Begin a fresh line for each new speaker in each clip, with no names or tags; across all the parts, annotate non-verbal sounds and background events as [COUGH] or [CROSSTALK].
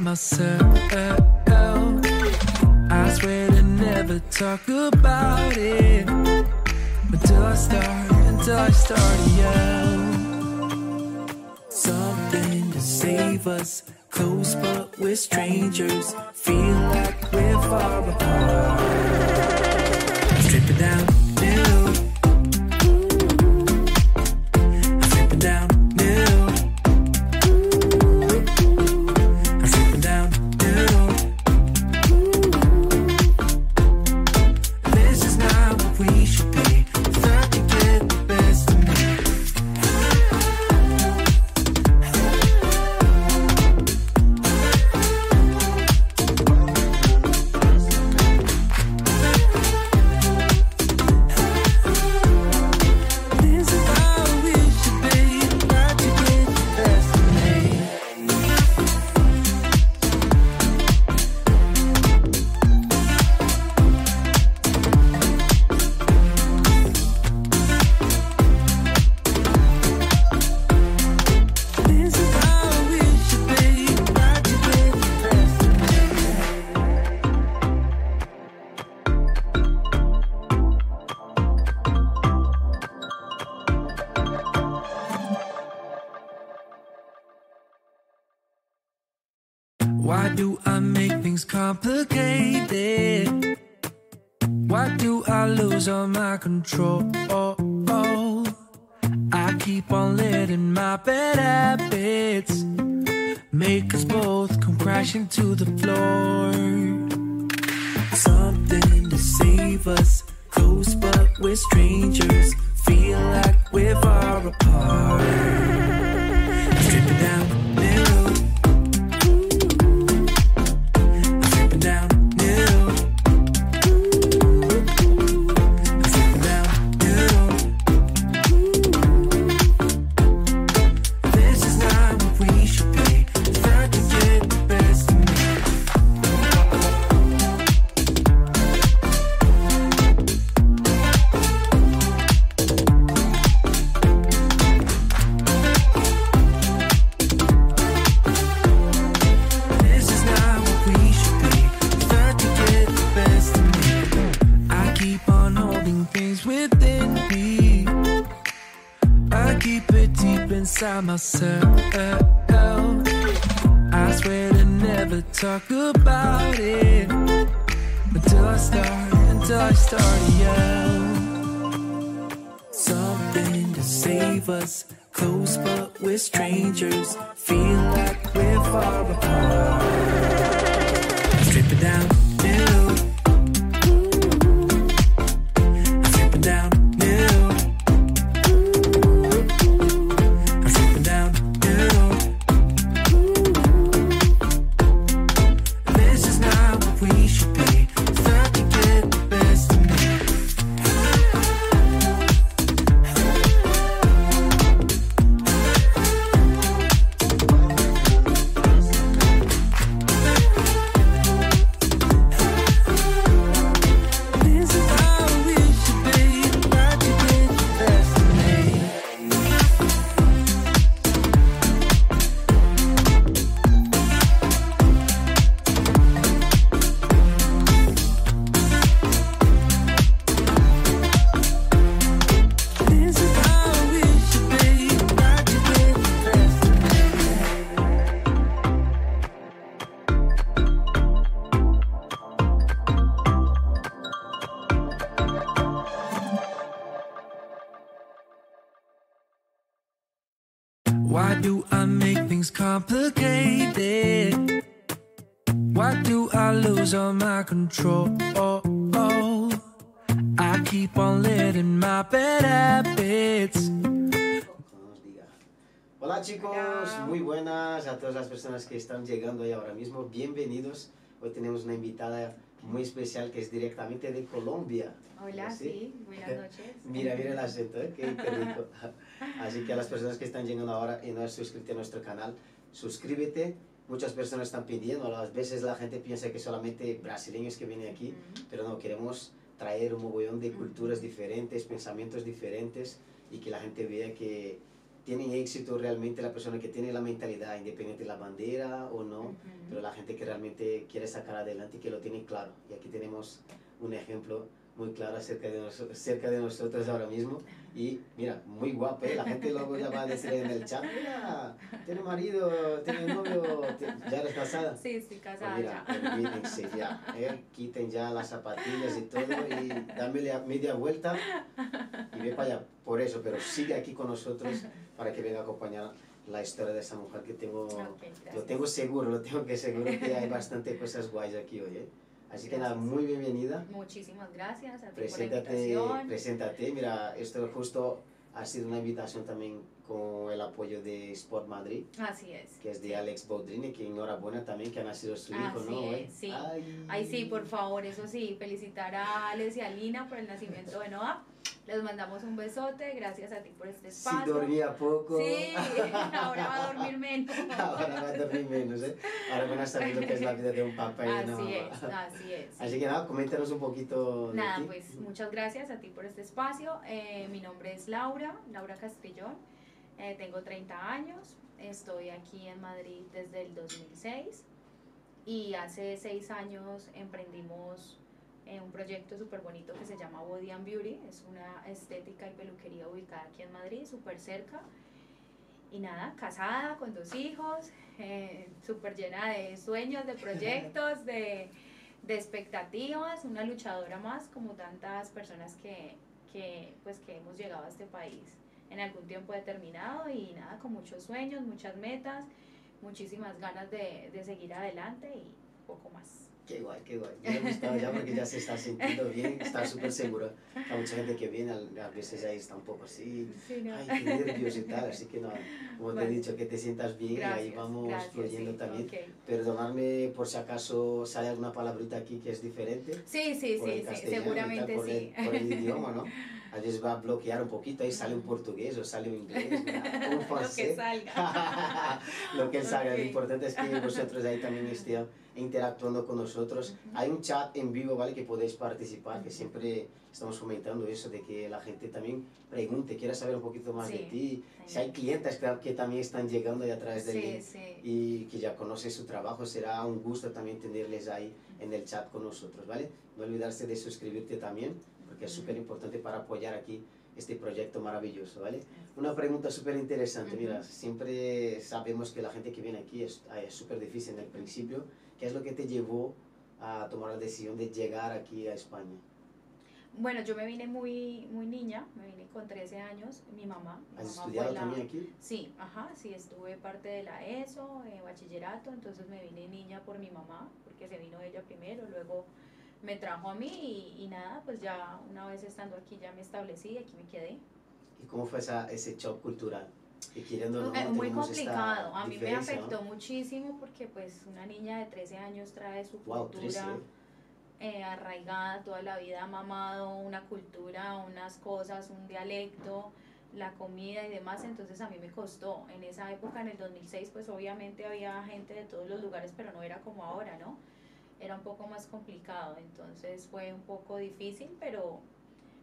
myself. I swear to never talk about it. Until I start, until I start yell. Something to save us, close but we're strangers.
mismo. Bienvenidos. Hoy tenemos una invitada muy especial que es directamente de Colombia.
Hola,
sí,
buenas noches. [LAUGHS]
mira, mira el [LAUGHS] acento, ¿eh? qué, qué rico. Así que a las personas que están llegando ahora y no han suscrito a nuestro canal, suscríbete. Muchas personas están pidiendo, a veces la gente piensa que solamente brasileños que vienen aquí,
uh -huh.
pero no, queremos traer un mogollón de culturas diferentes, pensamientos diferentes y que la gente vea que tienen éxito realmente la persona que tiene la mentalidad independiente de la bandera o no,
Ujú.
pero la gente que realmente quiere sacar adelante y que lo tiene claro. Y aquí tenemos un ejemplo muy claro acerca de, noso- cerca de nosotros ahora mismo. Y mira, muy guapa, ¿eh? la gente luego ya va a decir en el chat, mira, tiene marido, tiene novio, ya eres casada.
Sí, sí,
Pues
casada
mira,
ya.
olvídense ya, ¿eh? quiten ya las zapatillas y todo y a media vuelta y ve para allá. Por eso, pero sigue aquí con nosotros para que venga a acompañar la historia de esa mujer que tengo,
Ok,
lo
gracias.
tengo seguro, lo tengo que seguro que hay bastante cosas guays aquí hoy. ¿eh? Así que nada,
Gracias.
muy bienvenida.
Muchísimas gracias a ti por la
Preséntate,
invitación.
preséntate. Mira, esto justo ha sido una invitación también con el apoyo de Sport Madrid
Así es.
que es de Alex Baudrine, que enhorabuena también que ha nacido su hijo,
Así
¿no?
es, sí.
Ay.
Ay, sí, por favor, eso sí, felicitar a Alex y a Lina por el nacimiento de Noah. Les mandamos un besote, gracias a ti por este
Si
espacio.
dormía poco.
Sí, [LAUGHS] ahora va a dormir menos. [LAUGHS]
Ahora va a dormir menos, ¿eh? Ahora van a saber lo que es la vida de un papá y una
Así
mamá.
es, así es. sí.
Así que nada, coméntanos un poquito de
Nada,
ti.
pues muchas gracias a ti por este espacio. Eh, mi nombre es Laura, Laura Castrillón. Eh, tengo 30 años. Estoy aquí en Madrid desde el 2006. Y hace 6 años emprendimos eh, un proyecto súper bonito que se llama Body and Beauty. Es una estética y peluquería ubicada aquí en Madrid, súper cerca. Y nada, casada con dos hijos, eh, súper llena de sueños, de proyectos, [LAUGHS] de, de expectativas, una luchadora más como tantas personas que, que, pues, que hemos llegado a este país en algún tiempo determinado y nada, con muchos sueños, muchas metas, muchísimas ganas de, de seguir adelante y poco más.
Qué guay, qué guay. Me ha gustado ya porque ya se está sintiendo bien, está súper seguro. Hay mucha gente que viene, a veces ahí está un poco así,
Sí, ¿no?
ay, qué nervios y tal. Así que no, como te he dicho, que te sientas bien y ahí
Gracias,
vamos
gracias,
fluyendo
sí,
también.
ok.
Perdonadme por si acaso sale alguna palabrita aquí que es diferente.
Sí, sí,
por
sí, sí, seguramente
por
sí.
El, por el [LAUGHS] idioma, ¿no? A veces va a bloquear un poquito, ahí sale un portugués o sale un inglés, mira, un [LAUGHS] [LAUGHS]
Lo que salga.
Lo que salga,
Ok.
lo importante es que vosotros ahí también estéis interactuando con nosotros.
Ujú.
Hay un chat en vivo, ¿vale? Que podéis participar, que siempre estamos fomentando eso de que la gente también pregunte, quiera saber un poquito más de
Sí,
ti.
sí.
Si hay clientes que, que también están llegando ahí a través del link y que ya conocen su trabajo, será un gusto también tenerles ahí en el chat con nosotros, ¿vale? No olvidarse de suscribirte también, porque es súper importante para apoyar aquí este proyecto maravilloso, ¿vale? Una pregunta súper interesante, mira, siempre sabemos que la gente que viene aquí es es súper difícil en el principio. ¿Qué es lo que te llevó a tomar la decisión de llegar aquí a España?
Bueno, yo me vine muy, muy niña, me vine con 13 años, mi mamá. mi
¿Has
mamá
estudiado
fue la-
también aquí?
Sí, ajá, sí, estuve parte de la ESO, eh, bachillerato, entonces me vine niña por mi mamá, porque se vino ella primero, luego me trajo a mí y, y nada, pues ya una vez estando aquí ya me establecí y aquí me quedé.
¿Y cómo fue esa, ese shock cultural? Que queriendo o no,
Eh, muy complicado, a mí me afectó muchísimo porque pues una niña de 13 años trae su
Wow, 13,
cultura
eh,
arraigada, toda la vida ha mamado una cultura, unas cosas, un dialecto, la comida y demás, entonces a mí me costó. En esa época, en el 2006, pues obviamente había gente de todos los lugares, pero no era como ahora, ¿no? Era un poco más complicado, entonces fue un poco difícil, pero,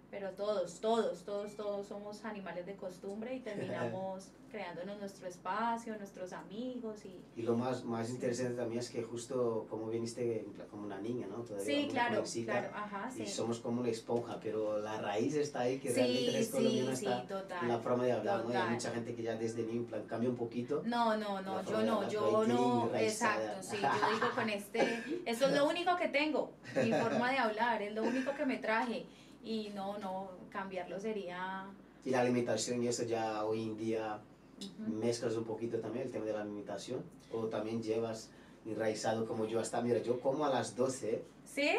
pero todos, todos, todos, todos somos animales de costumbre y terminamos [LAUGHS] creándonos nuestro espacio, nuestros amigos y...
Y lo más, más interesante también es que justo como viniste como una niña, ¿no? Todavía
Sí, claro, claro, ajá, sí.
Y somos como una esponja, pero la raíz está ahí, que
Sí,
realmente eres
sí,
colombiano
sí,
está
total.
en la forma de hablar, ¿no? Y hay
total.
mucha gente que ya desde niño en plan cambia un poquito.
No, no, no, yo no, yo no, exacto, sí, yo digo con este, esto es lo [LAUGHS] único que tengo, mi forma de hablar, es lo único que me traje y no, no, cambiarlo sería...
Y la alimentación y eso ya hoy en día
ujú.
mezclas un poquito también el tema de la alimentación. O también llevas enraizado como yo hasta, mira, yo como a las 12,
¿Sí?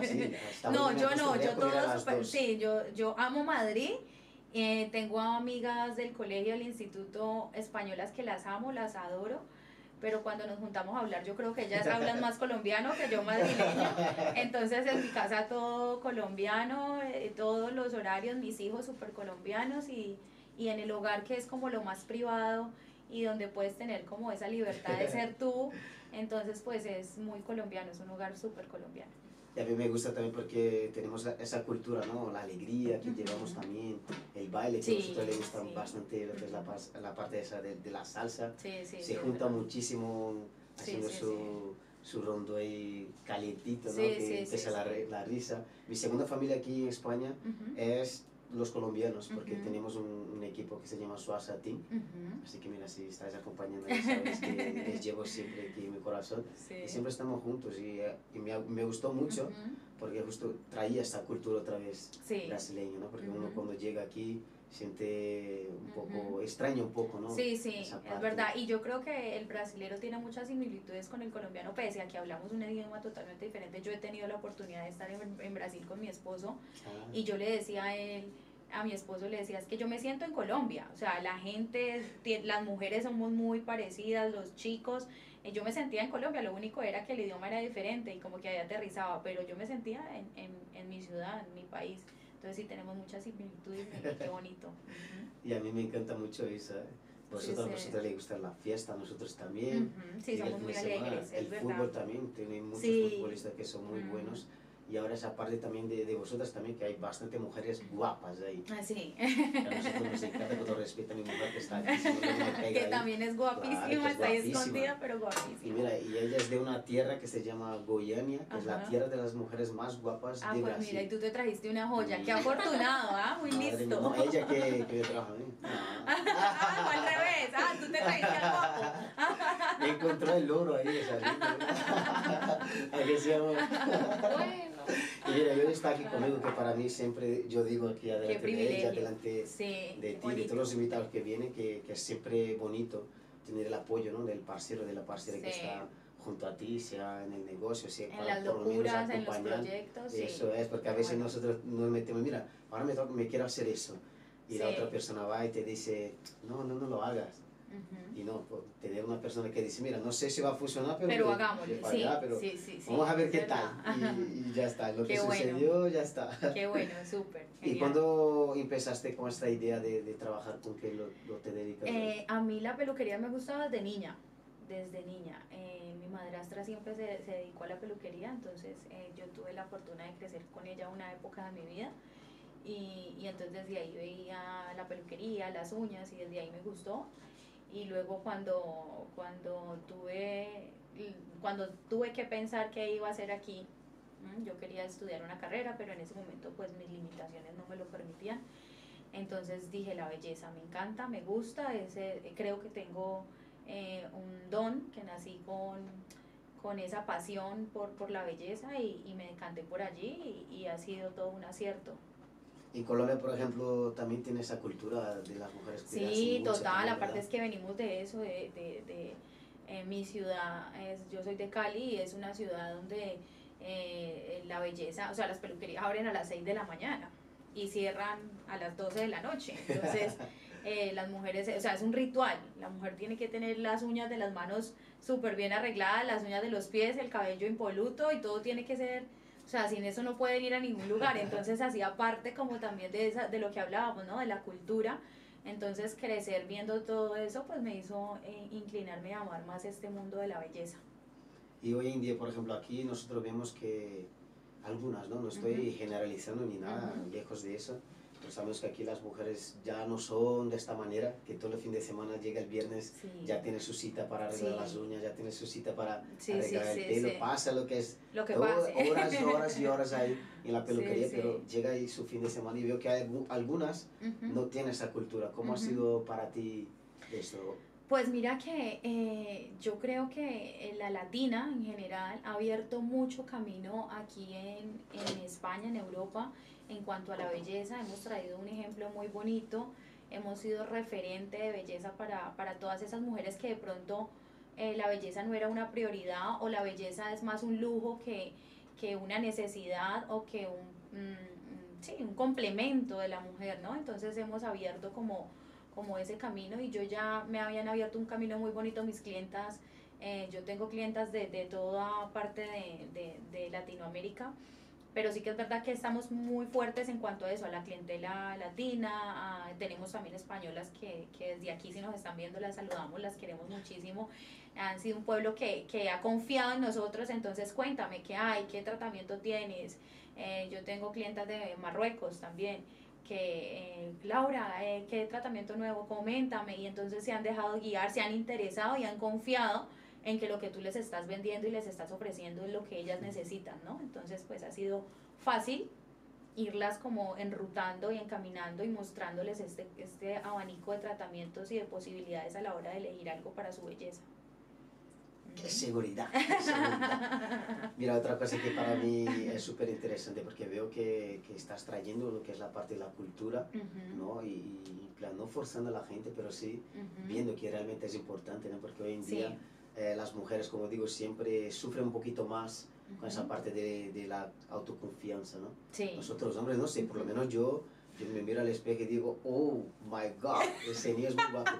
así, [LAUGHS]
No, yo no, yo todo super,
2.
sí, yo, yo amo Madrid, eh, tengo amigas del colegio, del instituto españolas que las amo, las adoro, pero cuando nos juntamos a hablar yo creo que ellas hablan [LAUGHS] más colombiano que yo madrileño, entonces en mi casa todo colombiano, eh, todos los horarios, mis hijos súper colombianos y, y en el hogar que es como lo más privado y donde puedes tener como esa libertad de ser [LAUGHS] tú, entonces pues es muy colombiano, es un hogar súper colombiano.
Y a mí me gusta también porque tenemos esa cultura, ¿no? La alegría que
Ujú.
llevamos también, el baile, que
Sí,
a nosotros le gusta
sí.
bastante lo que es la, la parte esa de, de la salsa.
Sí,
Se junta
verdad.
muchísimo haciendo su, su rondo ahí calientito, ¿no? Que empieza la, la risa. Mi segunda familia aquí en España
Ujú,
es los colombianos, porque
Ujú.
tenemos un, un equipo que se llama Suasa Team.
ujú,
Así que mira, si estáis acompañando, ya sabéis que [LAUGHS] les llevo siempre aquí en mi corazón.
Sí.
Y siempre estamos juntos y, eh, y me, me gustó mucho
Ujú,
porque justo traía esta cultura otra vez
Sí.
brasileña, ¿no? Porque uno cuando llega aquí siente un poco, extraña un poco, ¿no?
Sí, sí, es verdad. Y yo creo que el brasilero tiene muchas similitudes con el colombiano, pese a que hablamos un idioma totalmente diferente. Yo he tenido la oportunidad de estar en, en Brasil con mi esposo
Ah,
y yo le decía a él, a mi esposo le decía, es que yo me siento en Colombia. O sea, la gente, las mujeres somos muy parecidas, los chicos. eh, Yo me sentía en Colombia, lo único era que el idioma era diferente y como que ahí aterrizaba, pero yo me sentía en, en, en mi ciudad, en mi país. Entonces sí tenemos muchas similitudes qué [LAUGHS] bonito.
Y a mí me encanta mucho eso, ¿eh? Vosotros,
sí.
vosotros les gusta la fiesta, nosotros también.
Ujú, Sí,
Y el
somos muy
semana,
alegres,
El
es
fútbol
verdad.
también, tiene muchos
Sí.
futbolistas que son muy
Mm.
buenos. Y ahora esa parte también de, de vosotras también, que hay bastante mujeres guapas ahí.
Ah, sí,
A nosotros nos encanta con todo respeto a mi mujer que está aquí, si no,
que
ahí.
también es
Claro,
guapísima,
es
está ahí
guapísima.
escondida, pero
Y
guapísima.
mira, y ella es de una tierra que se llama Goiânia, que es la tierra de las mujeres más guapas
Ah,
de
pues
Brasil.
mira, y tú te trajiste una joya,
Mm.
qué afortunado, ¿ah? [LAUGHS] Muy
Madre mía,
listo.
No, ella que, que yo trabajo, ¿eh?
Ah, [LAUGHS] al revés, ah, tú te trajiste al guapo. [LAUGHS]
Encontró el oro ahí, esa gente. ¿A qué se llama?
Bueno.
Y mira, yo está aquí conmigo, que para mí siempre, yo digo aquí adelante de ella, delante
Sí,
de ti, de todos los invitados que vienen, que, que es siempre bonito tener el apoyo ¿no? del parcero, de la parcera que
Sí.
está junto a ti, sea en el negocio, sea
En
para
las
por lo menos
locuras, en los proyectos, sí.
Eso es, porque a veces
bueno.
nosotros nos metemos, mira, ahora me, me quiero hacer eso. Y la
Sí.
otra persona va y te dice, no, no, no lo hagas. Y no, pues, tener una persona que dice, mira, no sé si va a funcionar, pero,
Pero
de-
hagámoslo,
de para
sí,
allá, pero
sí, sí, sí,
vamos a ver qué tal. Y, y ya está, lo [LAUGHS]
Qué
que
bueno.
sucedió, ya está.
Qué bueno, [LAUGHS] súper.
¿Y cuándo empezaste con esta idea de, de trabajar con qué lo, lo te dedicas?
Eh, a mí la peluquería me gustaba desde niña, desde niña. Eh, mi madrastra siempre se, se dedicó a la peluquería, entonces eh, yo tuve la fortuna de crecer con ella una época de mi vida. Y, y entonces desde ahí veía la peluquería, las uñas y desde ahí me gustó. Y luego cuando, cuando, tuve, cuando tuve que pensar qué iba a hacer aquí, ¿m? yo quería estudiar una carrera, pero en ese momento pues mis limitaciones no me lo permitían. Entonces dije, la belleza me encanta, me gusta, creo que tengo eh, un don, que nací con, con esa pasión por, por la belleza y, me decanté por allí y ha sido todo un acierto.
En Colombia, por ejemplo, también tiene esa cultura de las mujeres cuidarse
Sí, total, aparte es que venimos de eso, de, de, de eh, mi ciudad, es, yo soy de Cali y es una ciudad donde eh, la belleza, o sea, las peluquerías abren a las 6 de la mañana y cierran a las 12 de la noche. Entonces, [LAUGHS] eh, las mujeres, o sea, es un ritual. La mujer tiene que tener las uñas de las manos súper bien arregladas, las uñas de los pies, el cabello impoluto y todo tiene que ser, o sea, sin eso no pueden ir a ningún lugar. [LAUGHS] Entonces, hacía parte como también de, esa, de lo que hablábamos, ¿no? De la cultura. Entonces, crecer viendo todo eso, pues me hizo eh, inclinarme a amar más este mundo de la belleza.
Y hoy en día, por ejemplo, aquí nosotros vemos que algunas, ¿no? No estoy
Ujú.
generalizando ni nada,
Ujú.
lejos de eso. Sabemos que aquí las mujeres ya no son de esta manera, que todo el fin de semana llega el viernes,
Sí.
ya tiene su cita para arreglar
Sí.
las uñas, ya tiene su cita para
Sí,
arreglar el pelo, pasa lo que es
Lo que
horas y horas y horas [LAUGHS] ahí en la peluquería, pero llega ahí su fin de semana y veo que hay algunas no tienen esa cultura. ¿Cómo ha sido para ti esto?
Pues mira que eh, yo creo que la latina en general ha abierto mucho camino aquí en, en España, en Europa, en cuanto a la belleza. Hemos traído un ejemplo muy bonito, hemos sido referente de belleza para, para todas esas mujeres que de pronto eh, la belleza no era una prioridad o la belleza es más un lujo que, que una necesidad o que un, mm, mm, sí, un complemento de la mujer, ¿no? Entonces hemos abierto como como ese camino y yo ya me habían abierto un camino muy bonito mis clientas. eh, yo tengo clientas de, de toda parte de, de, Latinoamérica pero sí que es verdad que estamos muy fuertes en cuanto a eso, a la clientela latina, tenemos también españolas que, que, desde aquí si nos están viendo las saludamos, las queremos muchísimo, han sido un pueblo que, que ha confiado en nosotros, entonces cuéntame qué hay, qué tratamiento tienes, eh, yo tengo clientas de Marruecos también, que eh, Laura, eh, qué tratamiento nuevo, coméntame, y entonces se han dejado guiar, se han interesado y han confiado en que lo que tú les estás vendiendo y les estás ofreciendo es lo que ellas necesitan, ¿no? Entonces, pues ha sido fácil irlas como enrutando y encaminando y mostrándoles este, este abanico de tratamientos y de posibilidades a la hora de elegir algo para su belleza.
¡Qué seguridad! seguridad! Mira, otra cosa que para mí es súper interesante porque veo que, que, estás trayendo lo que es la parte de la cultura, ¿no? Y, plan, no forzando a la gente, pero sí viendo que realmente es importante, ¿no? Porque hoy en día eh, las mujeres, como digo, siempre sufren un poquito más con esa parte de, de la autoconfianza, ¿no?
Sí.
Nosotros los hombres, no sé, por lo menos yo, yo me miro al espejo y digo, oh my god, ese niño es muy guapo.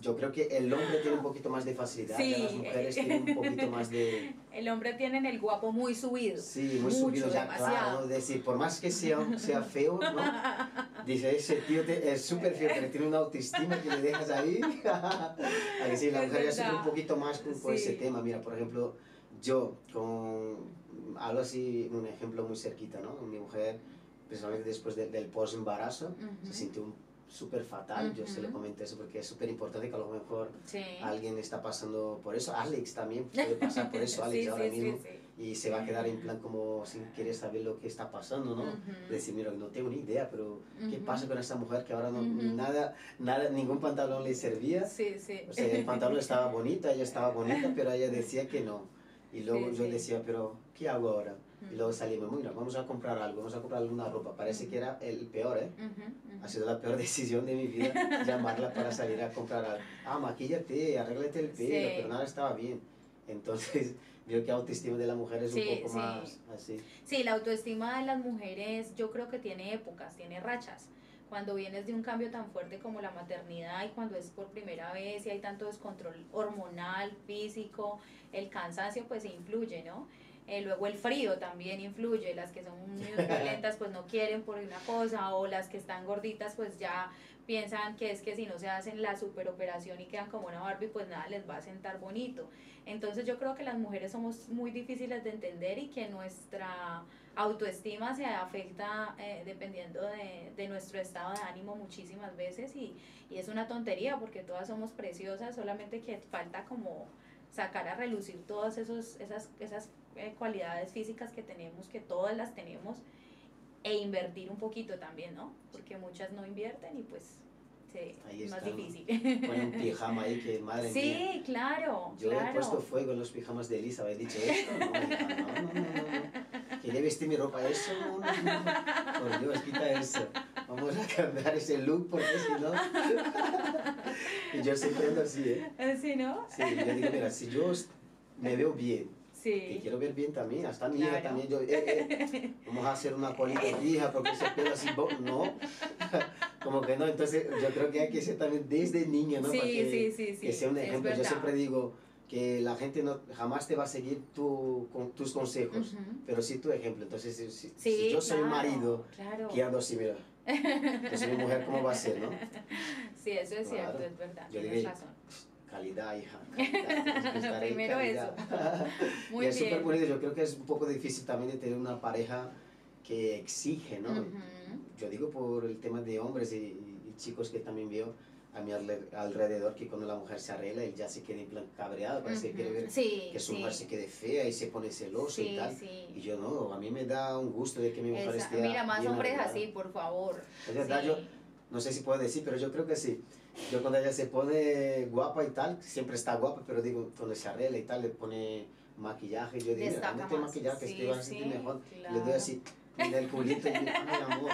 Yo creo que el hombre tiene un poquito más de facilidad,
sí.
las mujeres tienen un poquito más de... [LAUGHS]
El hombre tiene el guapo muy subido.
Sí, muy subido ya, demasiado. claro. Decir, por más que sea, sea feo, ¿no? [LAUGHS] Dice, ese tío es súper feo, pero tiene una autoestima que le dejas ahí. [LAUGHS] a que sí, la mujer ya sufre un poquito más con, sí. ese tema. Mira, por ejemplo, yo, con algo así, un ejemplo muy cerquita, ¿no? Mi mujer, precisamente después de, del post-embarazo, uh -huh. se sintió un súper fatal. Uh -huh. Yo se lo comenté eso porque es súper importante que a lo mejor
sí.
alguien está pasando por eso. Alex también [LAUGHS] puede pasar por eso, Alex
sí,
ahora
sí,
mismo. Y se va a quedar en plan como sin querer saber lo que está pasando, ¿no?
Uh -huh.
Decir, mira, no tengo ni idea, pero
Uh
¿qué
-huh.
pasa con esta mujer que ahora no,
Uh
nada, nada, ningún pantalón le servía?
Sí, sí.
O sea, el pantalón estaba bonito, ella estaba bonita, pero ella decía que no. Y luego yo decía, pero ¿qué hago ahora? Y
Ujú.
luego salimos, mira, vamos a comprar algo, vamos a comprar alguna ropa. Parece que era el peor, ¿eh?
Ujú, ujú.
Ha sido la peor [LAUGHS] decisión de mi vida llamarla para salir a comprar algo. Ah, maquíllate, arréglate el pelo,
Sí.
pero nada estaba bien. Entonces, [LAUGHS] veo que autoestima de la mujer es
Sí,
un poco
sí.
más así.
Sí, la autoestima de las mujeres yo creo que tiene épocas, tiene rachas. Cuando vienes de un cambio tan fuerte como la maternidad y cuando es por primera vez y hay tanto descontrol hormonal, físico, el cansancio pues influye, ¿no? Eh, luego el frío también influye, las que son muy [LAUGHS] violentas pues no quieren por una cosa o las que están gorditas pues ya piensan que es que si no se hacen la superoperación y quedan como una Barbie pues nada les va a sentar bonito. Entonces yo creo que las mujeres somos muy difíciles de entender y que nuestra autoestima se afecta eh, dependiendo de, de, nuestro estado de ánimo muchísimas veces y, y, es una tontería porque todas somos preciosas, solamente que falta como sacar a relucir todas esos, esas, esas eh, cualidades físicas que tenemos, que todas las tenemos, e invertir un poquito también, ¿no? Porque muchas no invierten y pues sí,
Ahí
es más
está,
difícil.
Con un pijama ahí que madre
sí,
mía.
Sí, claro.
Yo
claro.
he puesto fuego en los pijamas de Elisa, ¿habéis dicho esto? No, hija, no, no, no, no. ¿Quería vestir mi ropa eso? No, no, no. Por Dios, quita eso. Vamos a cambiar ese look porque si no... [LAUGHS] y yo siempre ando así, ¿eh?
Sí, ¿no?
Sí, yo digo, mira, si yo me veo bien,
Sí.
y quiero ver bien también, hasta mi
Claro.
hija también, yo, eh, eh, vamos a hacer una colita fija porque ese pelo así, no, [LAUGHS] como que no, entonces yo creo que hay que ser también desde niña, ¿no?
Sí,
Para que,
sí, sí, sí,
que sea un ejemplo, yo siempre digo que la gente no, jamás te va a seguir tu, con tus consejos,
Ujú.
pero sí tu ejemplo, entonces si, si- si yo soy
claro,
marido
claro.
que ando así, mira, soy mi mujer, ¿cómo va a ser, no? [LAUGHS]
Sí, eso es cierto, es verdad.
Yo
tienes razón.
Calidad, hija. [LAUGHS] Calidad,
Primero
calidad. [LAUGHS]
Muy
y es súper bonito. Yo creo que es un poco difícil también de tener una pareja que exige, ¿no?
Ujú.
Yo digo por el tema de hombres y, y- chicos que también veo a mi alre- alrededor que cuando la mujer se arregla él ya se queda en plan cabreado, parece que quiere ver
Sí,
que su
sí.
mujer se quede fea y se pone celoso
Sí,
y tal. Y yo no, a mí me da un gusto de que mi mujer
Esa-
esté
Mira, más hombres
arreglada.
así, por favor.
Es verdad, yo no sé si puedo decir, pero yo creo que sí. Yo cuando ella se pone guapa y tal, siempre está guapa, pero digo, cuando se arregla y tal, le pone maquillaje, yo digo, mira, ponte
más.
maquillaje, que
Sí,
este va a sentir
sí,
mejor.
claro.
Le doy así en el culito y digo, ay, amor.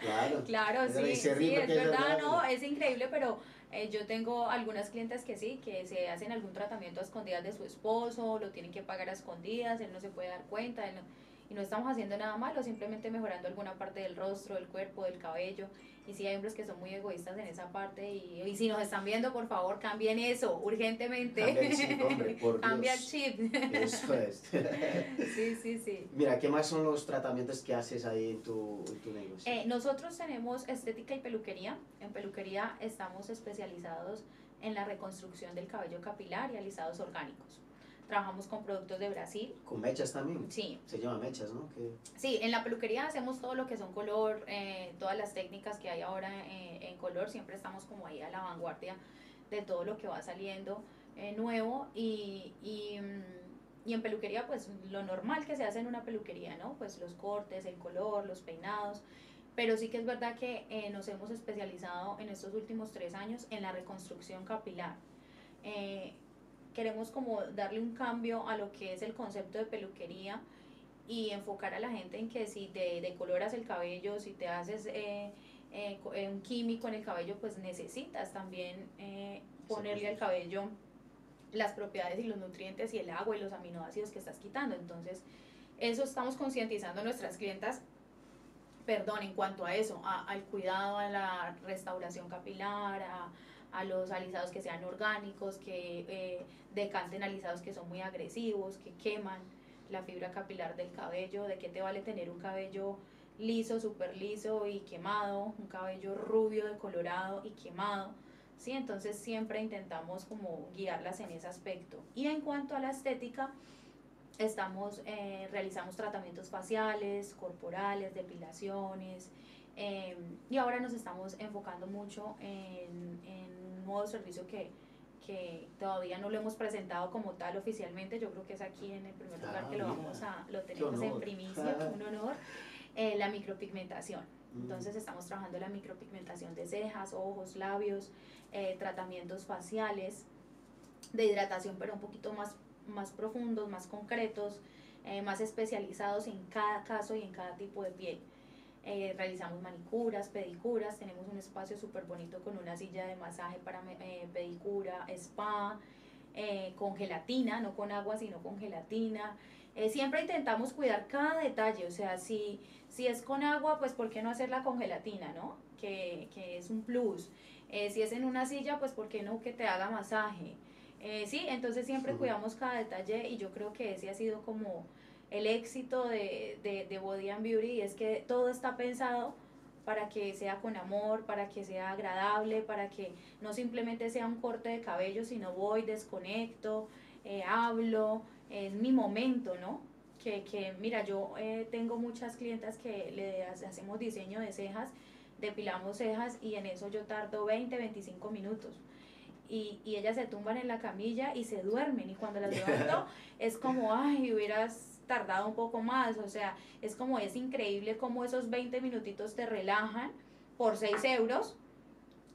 Claro.
Claro, sí, sí, es
es
verdad,
verdad.
no, es increíble, pero eh, yo tengo algunas clientes que sí, que se hacen algún tratamiento a escondidas de su esposo, lo tienen que pagar a escondidas, él no se puede dar cuenta, él no- y no estamos haciendo nada malo, simplemente mejorando alguna parte del rostro, del cuerpo, del cabello, y sí hay hombres que son muy egoístas en esa parte y, y si nos están viendo, por favor, cambien eso urgentemente.
Cambia el chip, hombre, [LAUGHS] por
Cambia el
Dios.
chip.
Eso es. [LAUGHS]
sí, sí, sí.
Mira, ¿qué más son los tratamientos que haces ahí en tu, en tu negocio?
Eh, nosotros tenemos estética y peluquería. En peluquería estamos especializados en la reconstrucción del cabello capilar y alisados orgánicos. Trabajamos con productos de Brasil.
Con mechas también.
Sí,
Se llama mechas, ¿no? Que,
sí, en la peluquería hacemos todo lo que son color, eh, todas las técnicas que hay ahora eh, en color. Siempre estamos como ahí a la vanguardia de todo lo que va saliendo eh, nuevo y, y, mm, y en peluquería pues lo normal que se hace en una peluquería, ¿no? Pues los cortes, el color, los peinados, pero sí que es verdad que eh, nos hemos especializado en estos últimos tres años en la reconstrucción capilar. Eh, queremos como darle un cambio a lo que es el concepto de peluquería y enfocar a la gente en que si te decoloras el cabello, si te haces eh, eh, eh, un químico en el cabello, pues necesitas también eh, ponerle al cabello las propiedades y los nutrientes y el agua y los aminoácidos que estás quitando. Entonces, eso estamos concientizando a nuestras clientas, perdón, en cuanto a eso, a- al cuidado, a la restauración capilar, a, a los alisados que sean orgánicos, que eh, decanten alisados que son muy agresivos, que queman la fibra capilar del cabello, de qué te vale tener un cabello liso, súper liso y quemado, un cabello rubio, decolorado y quemado. ¿sí? Entonces siempre intentamos como guiarlas en ese aspecto. Y en cuanto a la estética, estamos, eh, realizamos tratamientos faciales, corporales, depilaciones, eh, y ahora nos estamos enfocando mucho en, modo servicio que, que todavía no lo hemos presentado como tal oficialmente, yo creo que es aquí en el primer lugar
Ah,
que lo
mira.
vamos a, lo tenemos en primicia, un honor, eh, la micropigmentación.
Mm.
Entonces estamos trabajando la micropigmentación de cejas, ojos, labios, eh, tratamientos faciales, de hidratación, pero un poquito más, más profundos, más concretos, eh, más especializados en cada caso y en cada tipo de piel. Eh, realizamos manicuras, pedicuras, tenemos un espacio súper bonito con una silla de masaje para eh, pedicura, spa, eh, con gelatina, no con agua, sino con gelatina. Eh, siempre intentamos cuidar cada detalle, o sea, si, si es con agua, pues ¿por qué no hacerla con gelatina, no? Que, que es un plus. Eh, si es en una silla, pues ¿por qué no que te haga masaje? Sí, entonces siempre
Sí.
cuidamos cada detalle y yo creo que ese ha sido como el éxito de, de, de Body and Beauty es que todo está pensado para que sea con amor, para que sea agradable, para que no simplemente sea un corte de cabello, sino voy, desconecto, eh, hablo, es mi momento, ¿no? Que, que mira, yo eh, tengo muchas clientas que le hace- hacemos diseño de cejas, depilamos cejas y en eso yo tardo 20, 25 minutos. Y, y ellas se tumban en la camilla y se duermen y cuando las [LAUGHS] levanto es como, ay, hubieras tardado un poco más, o sea, es como, es increíble cómo esos 20 minutitos te relajan por 6 euros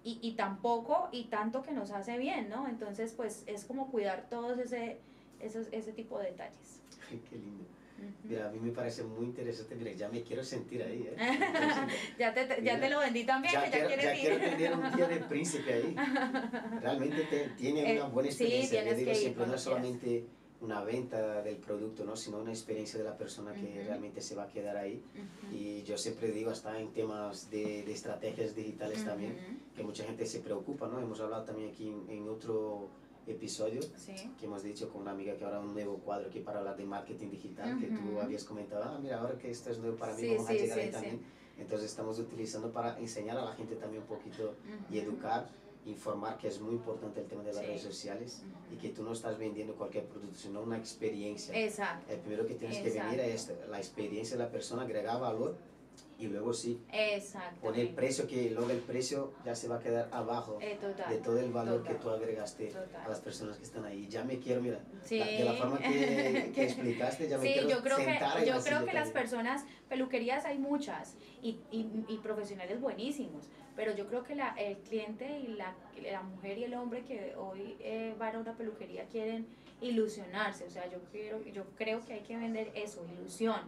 y, y tampoco y tanto que nos hace bien, ¿no? Entonces, pues es como cuidar todos ese, esos, ese tipo de detalles. [LAUGHS]
Qué lindo.
Ujú.
Mira, a mí me parece muy interesante. Mira, ya me quiero sentir ahí, ¿eh? [LAUGHS]
Ya, te, ya
Mira,
te lo vendí también,
ya
que ya
quiero,
quieres
ya
ir.
quiero tener un día de príncipe ahí. [LAUGHS] Realmente te- tiene
Eh,
una buena
sí,
experiencia. Yo
tienes
digo
que ir
siempre, no solamente una venta del producto, ¿no? sino una experiencia de la persona que
Ujú.
realmente se va a quedar ahí.
Ujú.
Y yo siempre digo, hasta en temas de, de estrategias digitales también,
Ujú.
que mucha gente se preocupa, ¿no? Hemos hablado también aquí en, en otro episodio
Sí.
que hemos dicho con una amiga que ahora un nuevo cuadro aquí para hablar de marketing digital, que tú habías comentado, ah, mira, ahora que esto es nuevo para mí,
Sí,
vamos a
sí,
llegar
sí,
ahí también. Entonces estamos utilizando para enseñar a la gente también un poquito y educar, informar, que es muy importante el tema de las
Sí.
redes sociales y que tú no estás vendiendo cualquier producto, sino una experiencia.
Exacto.
El primero que tienes que venir es la experiencia de la persona, agregar valor y luego sí,
Exacto.
poner precio, que luego el precio ya se va a quedar abajo
Eh, total.
de todo el valor que tú agregaste
Total.
a las personas que están ahí. Ya me quiero, mira,
Sí.
la- de la forma que, [LAUGHS] que explicaste, ya me
Sí,
quiero
yo creo
sentar
que, yo creo que las personas, peluquerías hay muchas y, y, y profesionales buenísimos, pero yo creo que la, el cliente y la, la mujer y el hombre que hoy eh, van a una peluquería quieren ilusionarse, o sea, yo, quiero, yo creo que hay que vender eso, ilusión,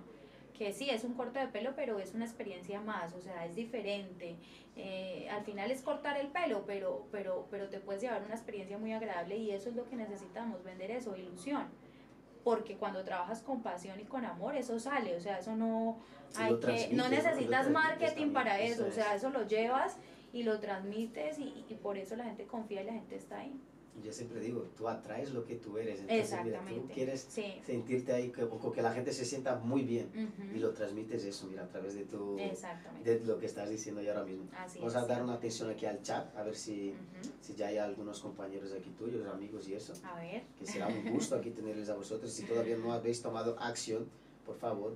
que sí, es un corte de pelo, pero es una experiencia más, o sea, es diferente. Eh, al final es cortar el pelo, pero, pero, pero te puedes llevar una experiencia muy agradable y eso es lo que necesitamos, vender eso, ilusión porque cuando trabajas con pasión y con amor, eso sale, o sea, eso no hay que, no necesitas marketing para
eso
o sea,
es.
eso lo llevas y lo transmites y, y por eso la gente confía y la gente está ahí.
Yo siempre digo, tú atraes lo que tú eres. Entonces, mira, tú quieres
Sí.
sentirte ahí, que, o que la gente se sienta muy bien.
Ujú.
Y lo transmites eso, mira, a través de tu... De lo que estás diciendo ya ahora mismo.
Así
Vamos
es.
a dar una atención aquí al chat, a ver si,
Ujú.
si ya hay algunos compañeros aquí tuyos, amigos y eso.
A ver.
Que será un gusto aquí tenerles a vosotros. Si todavía no habéis tomado acción, por favor,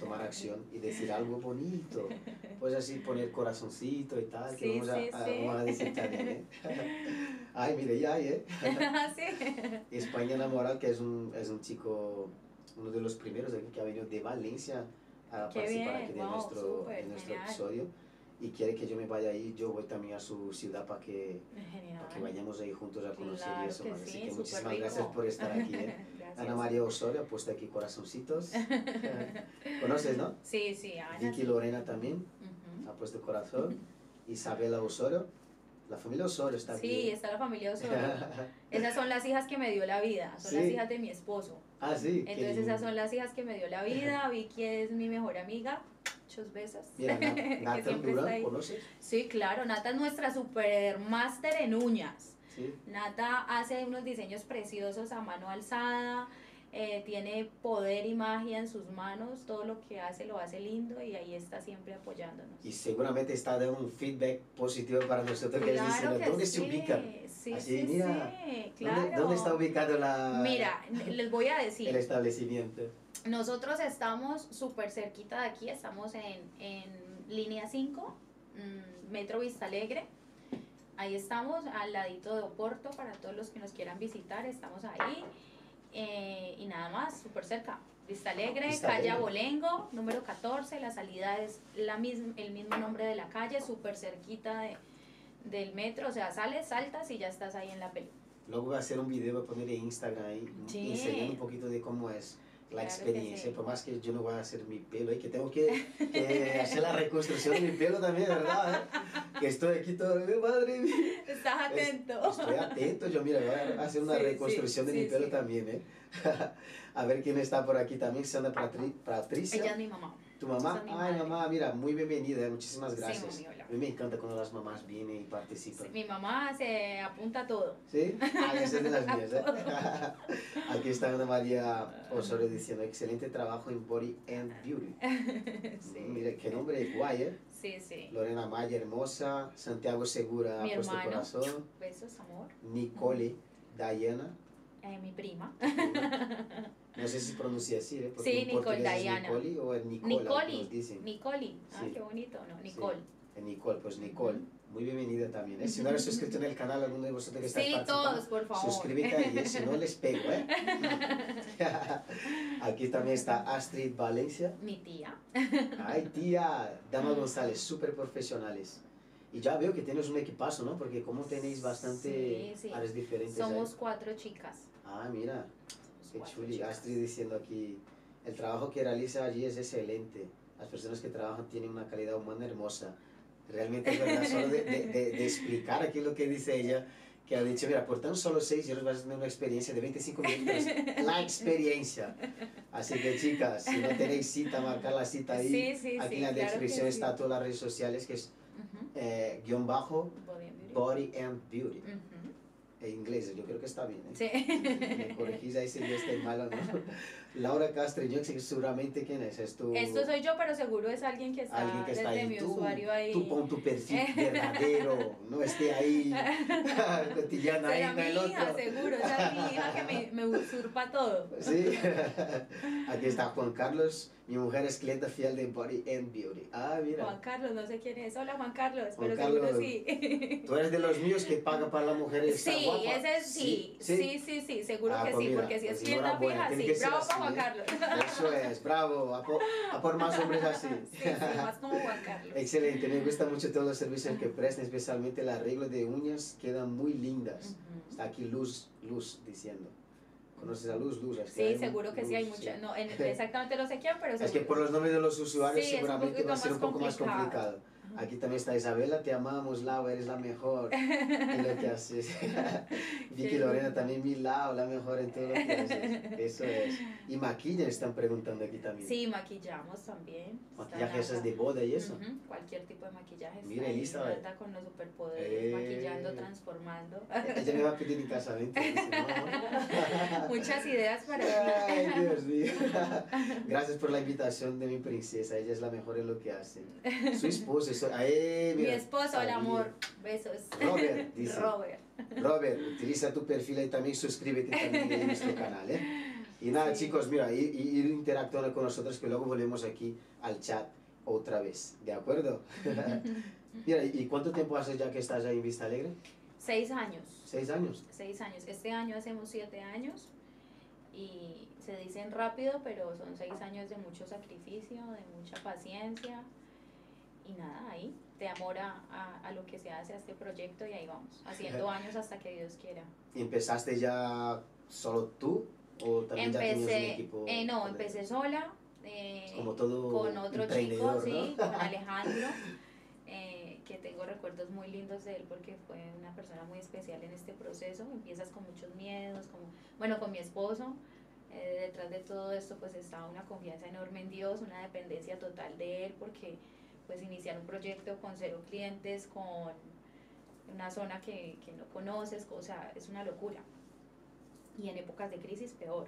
tomar acción y decir algo bonito. Pues así poner corazoncito y tal, que
Sí,
vamos, a,
sí,
a-
sí.
vamos a decir también, ¿eh? [LAUGHS] Ay, mire, ya hay, ¿eh? [LAUGHS]
sí.
España Moral, que es un, es un chico, uno de los primeros aquí que ha venido de Valencia a
Qué
participar
bien,
aquí de
wow,
nuestro,
súper,
en nuestro
genial.
episodio. Y quiere que yo me vaya ahí, yo voy también a su ciudad para que, para que vayamos ahí juntos a conocer y
Claro
eso.
que.
Así
sí,
que muchísimas
rico.
gracias por estar aquí. ¿eh? [LAUGHS] Ana María Osorio ha puesto aquí corazoncitos. [LAUGHS] ¿Conoces, no?
Sí, sí, Ana.
Vicky. Lorena también
Ujú.
ha puesto corazón. Isabela Osorio. La familia Osorio está
Sí,
bien.
está la familia Osorio. [LAUGHS] Esas son las hijas que me dio la vida, son las
Sí.
hijas de mi esposo.
ah, sí.
Entonces esas son las hijas que me dio la vida. [LAUGHS] Vicky es mi mejor amiga. Muchos besos.
Mira, Na- [LAUGHS]
Que
Nathan
siempre está
Durán,
ahí.
¿conoces?
Sí, claro, Nata es nuestra super máster en uñas.
Sí.
Nata hace unos diseños preciosos a mano alzada, eh, tiene poder y magia en sus manos, todo lo que hace lo hace lindo y ahí está siempre apoyándonos.
Y seguramente está dando un feedback positivo para nosotros que es diciendo,
que
¿dónde
sí,
se ubica?
Sí,
Así,
sí,
mira,
sí,
¿Dónde,
claro.
dónde está ubicado la,
Mira, les voy a
el
decir,
establecimiento?
nosotros estamos súper cerquita de aquí, estamos en, en línea 5, mm, Metro Vista Alegre. Ahí estamos, al ladito de Oporto, para todos los que nos quieran visitar, estamos ahí. Eh, y nada más, súper cerca. Vista Alegre,
Vista
calle
Alegre.
Abolengo, número 14. La salida es la misma, el mismo nombre de la calle, súper cerquita de, del metro. O sea, sales, saltas y ya estás ahí en la película.
Luego voy a hacer un video, voy a poner en Instagram ahí,
Sí.
enseñando un poquito de cómo es la
Claro
experiencia.
sí.
Por más que yo no voy a hacer mi pelo, y que tengo que, que [LAUGHS] hacer la reconstrucción de mi pelo también, ¿verdad? ¿eh? Que estoy aquí todo, ¡eh, madre mía.
Estás
Es-
atento.
Estoy atento, yo mira, voy a hacer una
Sí,
reconstrucción
sí,
de mi pelo también, ¿eh? [LAUGHS] a ver quién está por aquí también, Sandra Patri- Patricia.
Ella es mi mamá.
¿Tu mamá?
es mi
Ay,
madre.
mamá, mira, muy bienvenida, muchísimas gracias.
Mami.
A mí me encanta cuando las mamás vienen y participan.
Sí, mi mamá se apunta a todo.
¿Sí? Ah, [LAUGHS] de las mías, ¿eh? [LAUGHS] Aquí está Ana María Osorio diciendo, excelente trabajo en Body and Beauty. [LAUGHS]
Sí.
Mira, qué nombre guay, ¿eh?
Sí, sí.
Lorena Maya, hermosa. Santiago Segura,
Mi
puesto
hermano.
corazón.
Besos, amor.
Nicole, Diana.
Eh, mi prima.
No sé si pronuncia así, ¿eh? Porque
Sí, Nicole Diana.
Nicole o nos dicen.
Nicoli. Ah,
Sí.
qué bonito, ¿no? Nicole.
Nicole, pues Nicole. Muy bienvenida también. ¿eh? Si no eres suscrito en el canal, alguno de vosotros que está
Sí, todos, por favor.
Suscríbete ahí, ¿eh? si no les pego, ¿eh? [LAUGHS] Aquí también está Astrid Valencia.
Mi tía.
Ay, tía, Dama González, súper profesionales. Y ya veo que tienes un equipazo, ¿no? Porque como tenéis bastante
Sí, sí.
áreas diferentes ahí.
Somos cuatro chicas.
Ah, mira, qué chuli.
chicas.
Astrid diciendo aquí, el trabajo que realiza allí es excelente. Las personas que trabajan tienen una calidad humana hermosa. Realmente es verdad, solo de, de- de- de explicar aquí lo que dice ella, que ha dicho, mira, por tan solo seis euros vas a tener una experiencia de 25 minutos. La experiencia. Así que chicas, si no tenéis cita, marcar la cita ahí.
Sí, sí,
Aquí
sí,
en la
claro
descripción está todas las redes sociales, que es
Ujú.
eh, guion bajo,
Body and beauty.
body and beauty.
Ujú.
En inglés, yo creo que está bien. ¿eh?
Sí.
Me corregís ahí si yo estoy malo, ¿no? [LAUGHS] Laura Castrillón, seguramente quién es, es tu...
Esto soy yo, pero seguro es alguien que está,
alguien que está
desde
ahí.
mi
Tú,
usuario ahí.
tú pon tu perfil [LAUGHS] verdadero, no esté ahí [LAUGHS] cotidiana ahí
mi
el
hija,
otro.
seguro. Esa es mi hija que me, me usurpa todo.
Sí, aquí está Juan Carlos, mi mujer es clienta fiel de Body and Beauty. Ah, mira,
Juan Carlos, no sé quién es. Hola, Juan Carlos,
Juan
pero
Carlos.
seguro sí. [LAUGHS]
tú eres de los míos que paga para la mujer
Sí,
guapa.
ese es- sí, sí, sí, sí, seguro
Ah,
que
pues
sí,
mira,
porque si es
pues
clienta
enhorabuena,
fija, sí. Bravo
así,
para Juan. Carlos.
Eso es, bravo, a por, a por más hombres así. [LAUGHS]
Sí, sí, más como Juan Carlos.
Excelente, me gustan mucho todos los servicios que prestan, especialmente el arreglo de uñas, quedan muy lindas.
Ujú.
Está aquí Luz, Luz diciendo. ¿Conoces a Luz, Luz?
Sí,
hay
seguro que sí hay
Luz,
mucha. No, en- exactamente no sé quién, pero [LAUGHS]
Es que por los nombres de los usuarios
Sí,
seguramente va a ser un poco más
complicado.
Aquí también está Isabela, te amamos, Laura, eres la mejor en lo que haces. [LAUGHS] [LAUGHS] Vicky
Sí.
Lorena también, mi Lau, la mejor en todo lo que haces. Eso es. Y maquillan, están preguntando aquí también.
Sí, maquillamos también. Está
Maquillaje esas de boda y eso.
Ujú, Cualquier tipo de maquillaje.
Mira,
está ahí, Nata con los superpoderes,
Eh.
maquillando, transformando.
Ella me va a pedir en casamiento. ¿no? [LAUGHS]
Muchas ideas para.
Ay, Dios mío. Gracias por la invitación de mi princesa. Ella es la mejor en lo que hace. Su esposo. Eso-
Mi
mira,
esposo, el amor. Besos.
Robert, [LAUGHS] dice.
Robert.
Robert, utiliza tu perfil y también suscríbete también en nuestro canal. ¿eh? Y nada,
Sí.
chicos, mira, ir, ir interactuando con nosotros que luego volvemos aquí al chat otra vez. ¿De acuerdo? [LAUGHS] mira, ¿y cuánto tiempo hace ya que estás ahí en Vista Alegre?
Seis años.
¿Seis años?
Seis años. Este año hacemos siete años y se dicen rápido, pero son seis años de mucho sacrificio, de mucha paciencia y nada, ahí, de amor a, a, a lo que se hace, a este proyecto y ahí vamos, haciendo años hasta que Dios quiera.
¿Empezaste ya solo tú o también ya tenías un
Empecé,
equipo?
eh, no, empecé sola. eh,
Como todo
con otro chico,
emprendedor,
sí,
¿no?
con [LAUGHS] Alejandro, eh, que tengo recuerdos muy lindos de él porque fue una persona muy especial en este proceso. Empiezas con muchos miedos, como, bueno, con mi esposo. eh, detrás de todo esto pues estaba una confianza enorme en Dios, una dependencia total de Él porque pues iniciar un proyecto con cero clientes, con una zona que, que no conoces, o sea, es una locura. Y en épocas de crisis peor.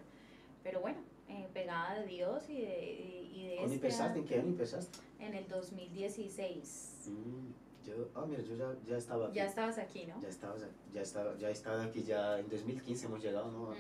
Pero bueno, eh, pegada de Dios y de, y de
¿Cuándo
este
empezaste? ¿En qué año empezaste?
en el 2016.
Mm, yo, ah, mira, yo ya, ya estaba aquí.
Ya estabas aquí, ¿no?
Ya estaba, ya estaba, ya estaba aquí, ya en 2015 hemos llegado, ¿no?
Ujú.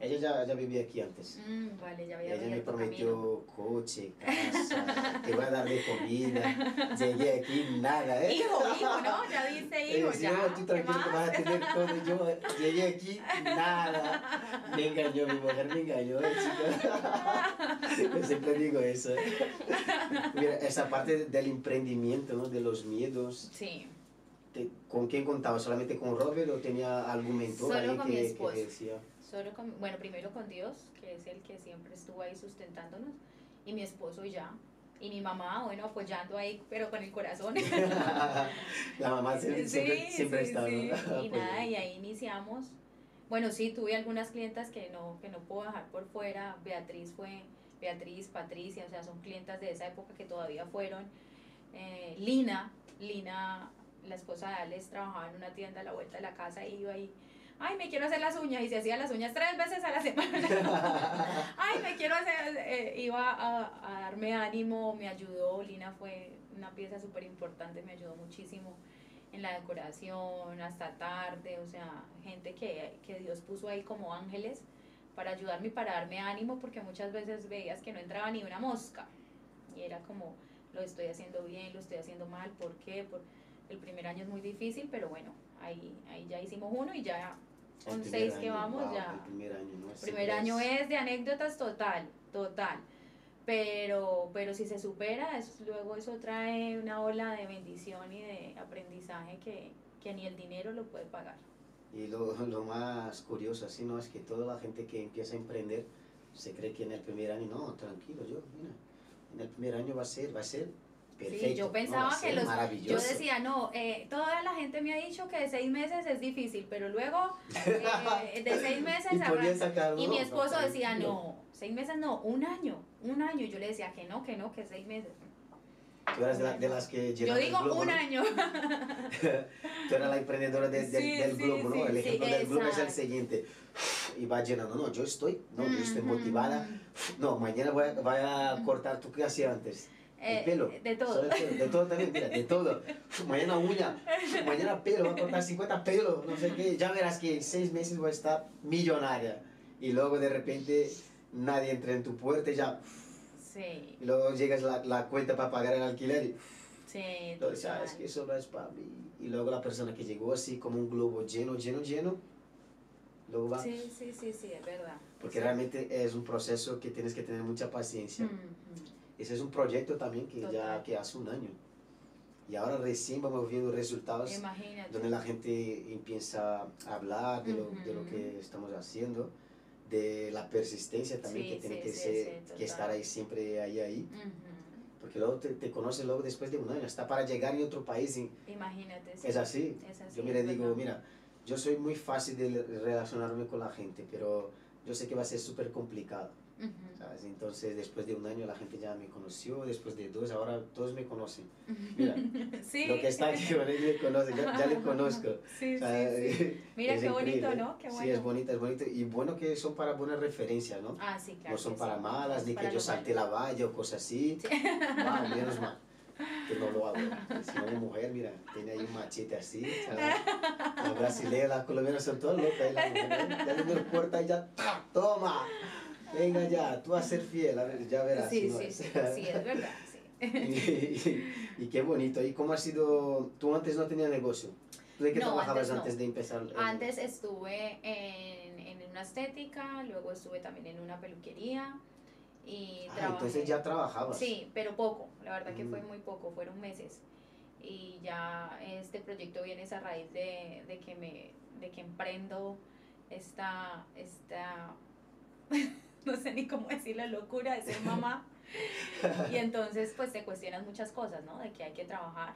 Ella ya, ya vivía aquí antes.
Mm, vale, ya había
Ella me
camino.
prometió coche, casa, te voy a dar de comida. [LAUGHS] Llegué aquí, nada, ¿eh?
Hijo, hijo, ¿no? Ya dice
Eh, [LAUGHS]
hijo,
sí,
ya.
no, tú
¿qué
tranquilo que vas a tener todo. Yo eh, llegué aquí, nada. Me engañó, mi mujer me engañó, ¿eh, chica? [LAUGHS] Yo siempre digo eso. ¿eh? Mira, esa parte del emprendimiento, ¿no? De los miedos.
Sí,
te- ¿Con quién contaba? ¿Solamente con Robert o tenía algún mentor
Solo
ahí
con
que,
mi
que decía?
solo con, bueno, primero con Dios, que es el que siempre estuvo ahí sustentándonos, y mi esposo ya, y mi mamá, bueno, apoyando ahí, pero con el corazón. [LAUGHS]
La mamá siempre, siempre, siempre
sí,
está,
sí.
¿no?
Y nada, y ahí iniciamos. Bueno, sí, tuve algunas clientas que no, que no puedo dejar por fuera. Beatriz fue, Beatriz, Patricia, o sea, son clientas de esa época que todavía fueron. Eh, Lina, Lina, la esposa de Alex, trabajaba en una tienda a la vuelta de la casa y iba ahí. Ay, me quiero hacer las uñas y se hacía las uñas tres veces a la semana. [LAUGHS] Ay, me quiero hacer, eh, iba a, a darme ánimo, me ayudó, Lina fue una pieza súper importante, me ayudó muchísimo en la decoración, hasta tarde, o sea, gente que, que Dios puso ahí como ángeles para ayudarme y para darme ánimo, porque muchas veces veías que no entraba ni una mosca, y era como, lo estoy haciendo bien, lo estoy haciendo mal, ¿por qué? Por, el primer año es muy difícil, pero bueno, ahí, ahí ya hicimos uno y ya con seis que
año,
vamos
wow,
ya...
El primer año, ¿no?
El
Siempre
primer año es de anécdotas total, total. Pero, pero si se supera, es, luego eso trae una ola de bendición y de aprendizaje que, que ni el dinero lo puede pagar.
Y lo, lo más curioso, así, ¿no? Es que toda la gente que empieza a emprender se cree que en el primer año, no, tranquilo, yo, mira, en el primer año va a ser, va a ser perfecto.
Sí, yo pensaba que los... Yo decía, no, eh, toda la gente me ha dicho que de seis meses es difícil, pero luego eh, de seis [LAUGHS] meses...
y
Y mi esposo decía, no, seis meses no, un año, un año. Yo le decía que no, que no, que seis meses.
Tú eras de, de las que
Yo
llenaban el
digo
globo,
un
¿no?
año. [LAUGHS]
Tú eras la emprendedora de- de-
Sí,
del
sí,
globo, ¿no?
sí,
el
sí,
ejemplo del globo es el siguiente. Y va llenando, no, yo estoy, no, yo estoy motivada. No, mañana voy a, voy a cortar, ¿tú qué hacías antes?
Eh,
el pelo.
De todo.
El pelo, De todo también, mira, de todo. [LAUGHS] Mañana uña, mañana pelo, voy a cortar 50 pelos, no sé qué. Ya verás que en seis meses voy a estar millonaria. Y luego de repente nadie entra en tu puerta y ya.
Sí,
Y luego llegas la, la cuenta para pagar el alquiler y
sí.
entonces,
total.
sabes que eso no es para mí. Y luego la persona que llegó así como un globo lleno, lleno, lleno, luego va.
Sí, sí, sí, sí, es verdad.
Porque
Sí.
realmente es un proceso que tienes que tener mucha paciencia.
Ujú.
Ese es un proyecto también que ya
Total.
que hace un año. Y ahora recién vamos viendo resultados
Imagínate.
donde la gente empieza a hablar de lo, de lo que estamos haciendo, de la persistencia también
Sí,
que tiene
sí,
que,
sí,
ser, que estar ahí siempre ahí, ahí. Porque luego te, te conoce luego después de un año, está para llegar en otro país
Imagínate.
es así.
Es así,
Yo mira,
es
digo, mira, yo soy muy fácil de relacionarme con la gente, pero yo sé que va a ser súper complicado.
Ujú,
¿sabes? Entonces, después de un año la gente ya me conoció, después de dos, ahora todos me conocen. Mira, [LAUGHS]
sí.
Lo que está aquí, él me conoce, ya, ya le conozco. [LAUGHS]
Sí,
O sea,
sí, sí. [LAUGHS] Mira qué bonito,
increíble.
¿no? Qué
Sí,
bueno.
es bonito, es bonito. Y bueno que son para buenas referencias, ¿no?
Ah, sí, claro.
no son para
sí.
malas, ni
para
que yo
lo
salte
malo.
la valla o cosas así. Wow, menos mal. Que no lo hago. Si una mujer, mira, tiene ahí un machete así. ¿sabes? La brasileña, las colombianas son todas locas. Y la mujer, ya le puerta y ya. ¡toma! Venga ya, tú a ser fiel, a ver, ya verás.
Sí,
no
sí, sí, [LAUGHS] sí, es verdad, sí.
y, [LAUGHS] y- y qué bonito. ¿Y cómo ha sido? Tú antes no tenías negocio. ¿Tú de qué
No,
trabajabas
antes no.
de empezar? el-
Antes estuve en, en una estética, luego estuve también en una peluquería y
Ah, entonces ya trabajabas.
Sí, pero poco, la verdad que fue
Mm.
muy poco, fueron meses. Y ya este proyecto viene esa raíz de, de que me de que emprendo esta esta [LAUGHS] [LAUGHS] no sé ni cómo decir la locura de ser mamá. [LAUGHS] y entonces pues te cuestionas muchas cosas, ¿no? De que hay que trabajar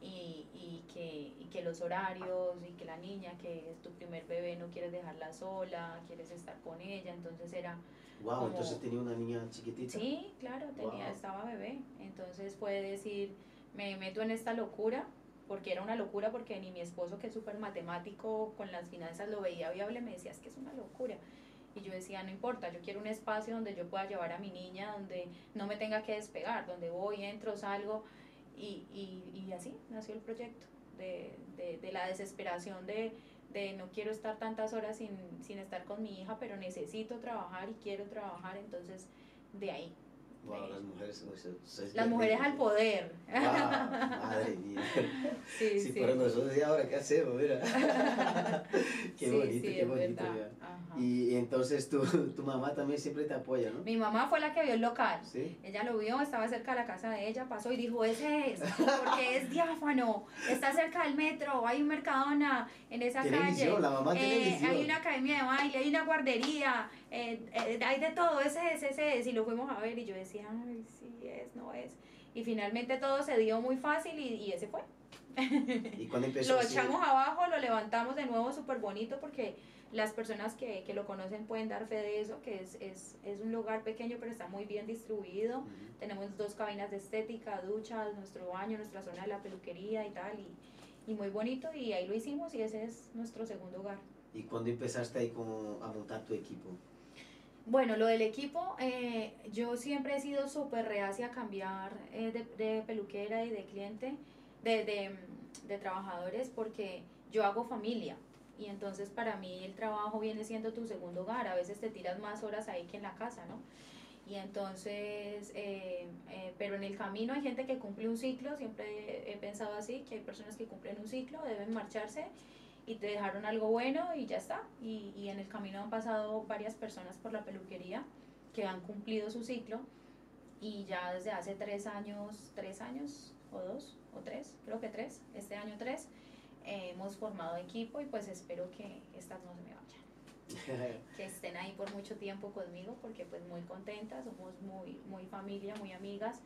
y, y, que, y que los horarios y que la niña, que es tu primer bebé, no quieres dejarla sola, quieres estar con ella, entonces era
Wow,
como-
entonces tenía una niña chiquitita.
Sí, claro, tenía,
Wow.
estaba bebé. Entonces puede decir, me meto en esta locura, porque era una locura, porque ni mi esposo, que es súper matemático con las finanzas, lo veía viable, me decía, es que es una locura. Y yo decía, no importa, yo quiero un espacio donde yo pueda llevar a mi niña, donde no me tenga que despegar, donde voy, entro, salgo. Y, y, y así nació el proyecto, de, de, de la desesperación de, de no quiero estar tantas horas sin, sin estar con mi hija, pero necesito trabajar y quiero trabajar, entonces de ahí.
Wow, las mujeres.
las mujeres al poder.
Wow, madre mía. [LAUGHS]
Sí,
Si
sí.
nosotros, ¿y ahora qué hacemos? Mira. [LAUGHS] qué
Sí,
bonito,
sí,
qué bonito. Y entonces tu, tu mamá también siempre te apoya, ¿no?
Mi mamá fue la que vio el local.
Sí.
Ella lo vio, estaba cerca de la casa de ella, pasó y dijo, ese es, porque es diáfano, está cerca del metro, hay un Mercadona en esa calle.
la mamá
eh, hay una academia de baile, hay una guardería, eh, eh, hay de todo, ese es, ese es. Y lo fuimos a ver y yo decía, ay, sí es, no es. Y finalmente todo se dio muy fácil y, y ese fue. [LAUGHS]
¿Y cuando empezó
Lo
así?
echamos abajo, lo levantamos de nuevo súper bonito porque las personas que, que lo conocen pueden dar fe de eso, que es, es, es un lugar pequeño pero está muy bien distribuido.
Ujú.
Tenemos dos cabinas de estética, duchas, nuestro baño, nuestra zona de la peluquería y tal. Y, y muy bonito y ahí lo hicimos y ese es nuestro segundo hogar.
¿Y cuando empezaste ahí como a montar tu equipo?
Bueno, lo del equipo, eh, yo siempre he sido súper reacia a cambiar eh, de, peluquera y de cliente, de, de, de trabajadores, porque yo hago familia. Y entonces para mí el trabajo viene siendo tu segundo hogar. A veces te tiras más horas ahí que en la casa, ¿no? Y entonces, eh, eh, pero en el camino hay gente que cumple un ciclo, siempre he pensado así, que hay personas que cumplen un ciclo, deben marcharse y te dejaron algo bueno y ya está. Y, y en el camino han pasado varias personas por la peluquería que han cumplido su ciclo y ya desde hace tres años, tres años o dos o tres, creo que tres, este año tres, eh, hemos formado equipo y pues espero que estas no se me vayan, [LAUGHS] que estén ahí por mucho tiempo conmigo porque pues muy contentas, somos muy, muy familia, muy amigas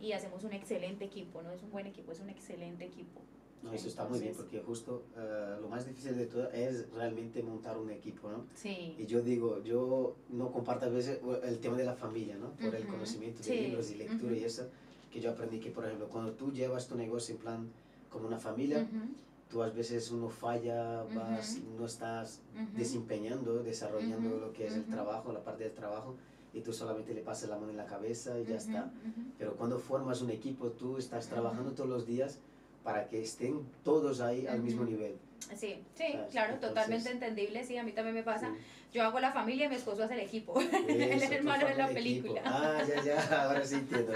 y hacemos un excelente equipo, no es un buen equipo, es un excelente equipo.
No, eso está muy bien porque justo eh, lo más difícil de todo es realmente montar un equipo, ¿no?
Sí.
Y yo digo, yo no comparto a veces el tema de la familia, ¿no? Por el
Ujú,
conocimiento de
sí,
libros y lectura
ujú.
y eso, que yo aprendí que, por ejemplo, cuando tú llevas tu negocio en plan como una familia,
Ujú,
tú a veces uno falla, vas, no estás desempeñando, desarrollando lo que es el trabajo, la parte del trabajo, y tú solamente le pasas la mano en la cabeza y ya está. Pero cuando formas un equipo, tú estás trabajando todos los días para que estén todos ahí al mismo nivel.
Sí, sí,
¿Sabes?
claro,
Entonces-
totalmente entendible, sí, a mí también me pasa.
Sí.
Yo hago la familia y mi esposo hace el equipo, [LAUGHS] el
Eso, tú
hermano de la
el equipo.
película.
Ah, ya, ya, ahora sí entiendo.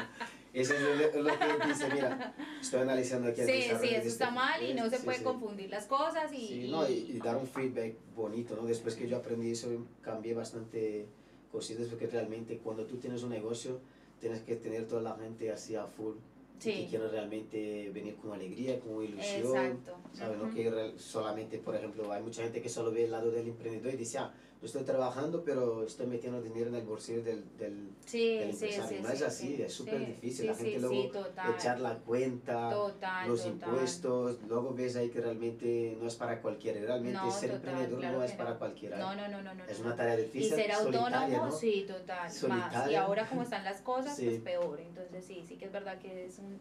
Eso es lo, lo que dice, mira, estoy analizando aquí el
Sí, sí, eso
este
está mal y no se
sí,
puede
sí.
confundir las cosas y...
Sí, no, y, y dar un feedback bonito, ¿no? Después que yo aprendí eso, cambié bastante cositas porque realmente cuando tú tienes un negocio, tienes que tener toda la gente así a full y que
Sí.
quieren realmente venir con alegría, con ilusión.
Exacto.
¿sabes? No que solamente, por ejemplo, hay mucha gente que solo ve el lado del emprendedor y dice, ah, yo estoy trabajando, pero estoy metiendo dinero en el bolsillo del, del,
Sí,
del
sí,
empresario.
sí.
no es
sí,
así,
sí,
es súper difícil. la gente luego
total,
echar la cuenta,
total,
los
total.
impuestos, luego ves ahí que realmente no es para cualquiera. Realmente
No,
ser emprendedor
claro
no es para
no.
cualquiera.
No, no, no, no, no.
es una tarea
Y
difícil,
ser autónomo,
¿no?
sí, total, más. Y ahora como están las cosas, pues peor. Entonces sí, sí que es verdad que es un,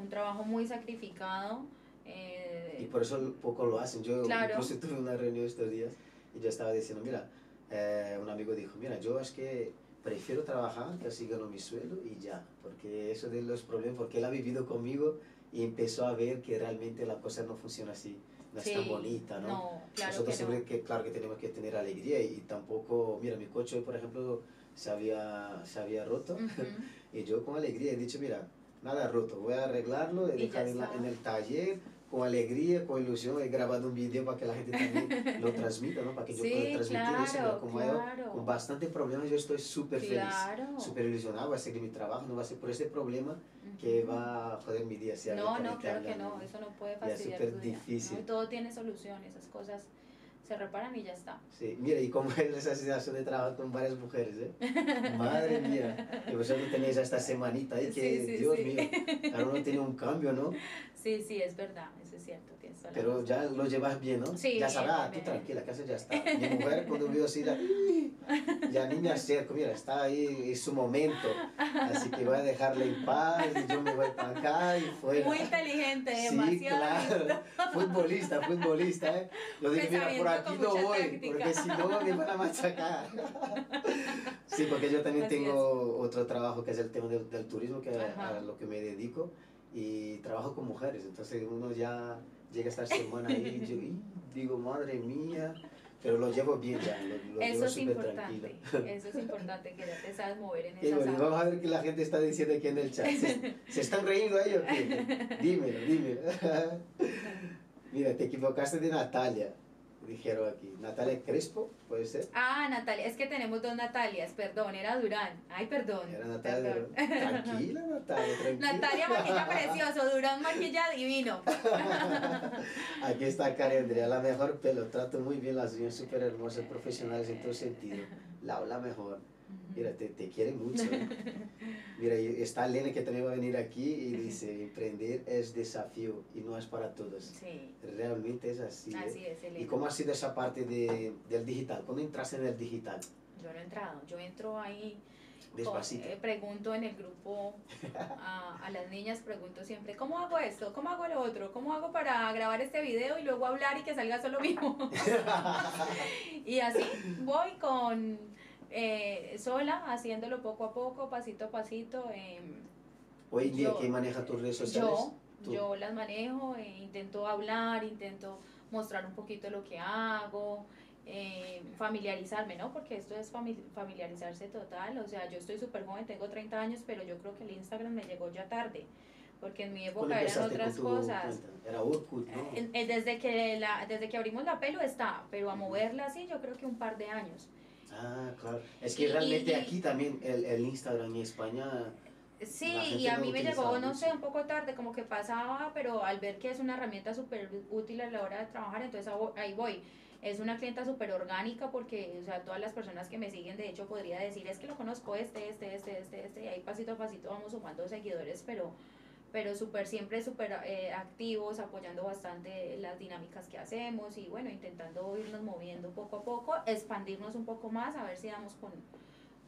un trabajo muy sacrificado. eh,
Y por eso poco lo hacen. Yo
Claro.
incluso [LAUGHS] tuve una reunión estos días y yo estaba diciendo, mira, eh, un amigo dijo, mira, yo es que prefiero trabajar que así gano mi sueldo y ya, porque eso de los problemas, porque él ha vivido conmigo y empezó a ver que realmente la cosa no funciona así, no
sí,
es tan bonita, ¿no?
No, claro
Nosotros
que
siempre
no.
que, claro que tenemos que tener alegría y, tampoco, mira, mi coche, por ejemplo, se había, se había roto
Ujú. [LAUGHS]
y yo con alegría he dicho, mira, nada roto, voy a arreglarlo, he
Y
dejado en, en el taller, con alegría, con ilusión, he grabado un video para que la gente también lo [LAUGHS] transmita, ¿no? Para que yo pueda transmitir eso, como
claro.
yo, con bastante problemas, yo estoy súper
Claro.
feliz, súper ilusionado, va a seguir mi trabajo, no va a ser por ese problema que va a joder mi día. si
No, no, claro que no, eso no puede
Ya es
fastidiar
súper
tu día.
difícil.
todo tiene solución, esas cosas se reparan y ya está.
Sí, mira, y como [LAUGHS] es esa sensación de trabajar con varias mujeres, ¿eh? [LAUGHS] Madre mía, que vosotros tenéis esta semanita ahí que,
Sí, sí,
Dios
sí.
mío, claro, uno tiene un cambio, ¿no?
Sí, sí, es verdad, eso es cierto,
Pero ya lo llevas bien, ¿no?
Sí,
ya sabes, ah, tú tranquila, que eso ya está. Mi mujer cuando vio así, la, [LAUGHS] ya ni me acerco, mira, está ahí, es su momento. Así que voy a dejarle en paz y yo me voy para acá y fuera.
Muy inteligente,
Sí,
demasiado.
claro. Futbolista, futbolista, ¿eh? Yo dije, mira, por aquí no voy,
táctica.
porque si no me van a machacar. Sí, porque yo también
Así
tengo otro trabajo que es el tema del, del turismo, que
Ajá.
a lo que me dedico, y trabajo con mujeres. Entonces uno ya llega a estar semana ahí y yo y digo, madre mía, pero lo llevo bien ya, lo, lo
Eso
llevo
es
súper
importante,
tranquilo.
eso es importante, que ya te sabes mover en
Y [LAUGHS]
esas
bueno, vamos a ver qué la gente está diciendo aquí en el chat. ¿Se, se están riendo qué? [LAUGHS] Dímelo, dímelo. [LAUGHS] Mira, te equivocaste de Natalia, dijeron aquí. Natalia Crespo, ¿puede ser?
Ah, Natalia, es que tenemos dos Natalias, perdón, era Durán. Ay, perdón.
Era Natalia.
perdón.
Tranquila, Natalia, tranquila.
Natalia maquilla precioso, Durán maquilla divino. [LAUGHS]
Aquí está Karen Andrea, la mejor pelo. Trato muy bien las uñas, súper hermosas, [LAUGHS] profesionales en todo sentido. La, la mejor. Mira, te, te quiere mucho. ¿eh? [LAUGHS] Mira, y está Elena que también va a venir aquí y [LAUGHS] dice, emprender es desafío y no es para todos.
Sí,
Realmente es así. ¿eh?
así es,
¿Y
Elena.
cómo ha sido esa parte de, del digital? ¿Cuándo entraste en el digital?
Yo no he entrado, yo entro ahí,
Despacito.
eh, pregunto en el grupo a, a las niñas, pregunto siempre, ¿cómo hago esto? ¿Cómo hago lo otro? ¿Cómo hago para grabar este video y luego hablar y que salga solo mío? [LAUGHS] y así voy con eh, sola, haciéndolo poco a poco, pasito a pasito. em,
Hoy en día,
Yo-
¿quién maneja tus redes sociales?
Yo,
Tú.
yo las manejo, e intento hablar, intento mostrar un poquito lo que hago, eh, familiarizarme, ¿no? Porque esto es fami- familiarizarse total, o sea, yo estoy súper joven, tengo 30 años, pero yo creo que el Instagram me llegó ya tarde, porque en mi
¿Cuándo
época eran otras cosas.
cuenta? Era Orkut, ¿no?
Eh, eh, Desde que, la, desde que abrimos la pelo está, pero a moverla así yo creo que un par de años.
Ah, claro. Es que
Y-
realmente
y-
aquí también el, el Instagram en España...
Sí, y a mí me llegó, no sé, un poco tarde, como que pasaba, pero al ver que es una herramienta súper útil a la hora de trabajar, entonces ahí voy- ahí voy. Es una clienta súper orgánica porque, o sea, todas las personas que me siguen, de hecho, podría decir, es que lo conozco este, este, este, este, este, y ahí pasito a pasito vamos sumando seguidores, pero pero súper, siempre súper eh, activos, apoyando bastante las dinámicas que hacemos y bueno, intentando irnos moviendo poco a poco, expandirnos un poco más, a ver si damos con,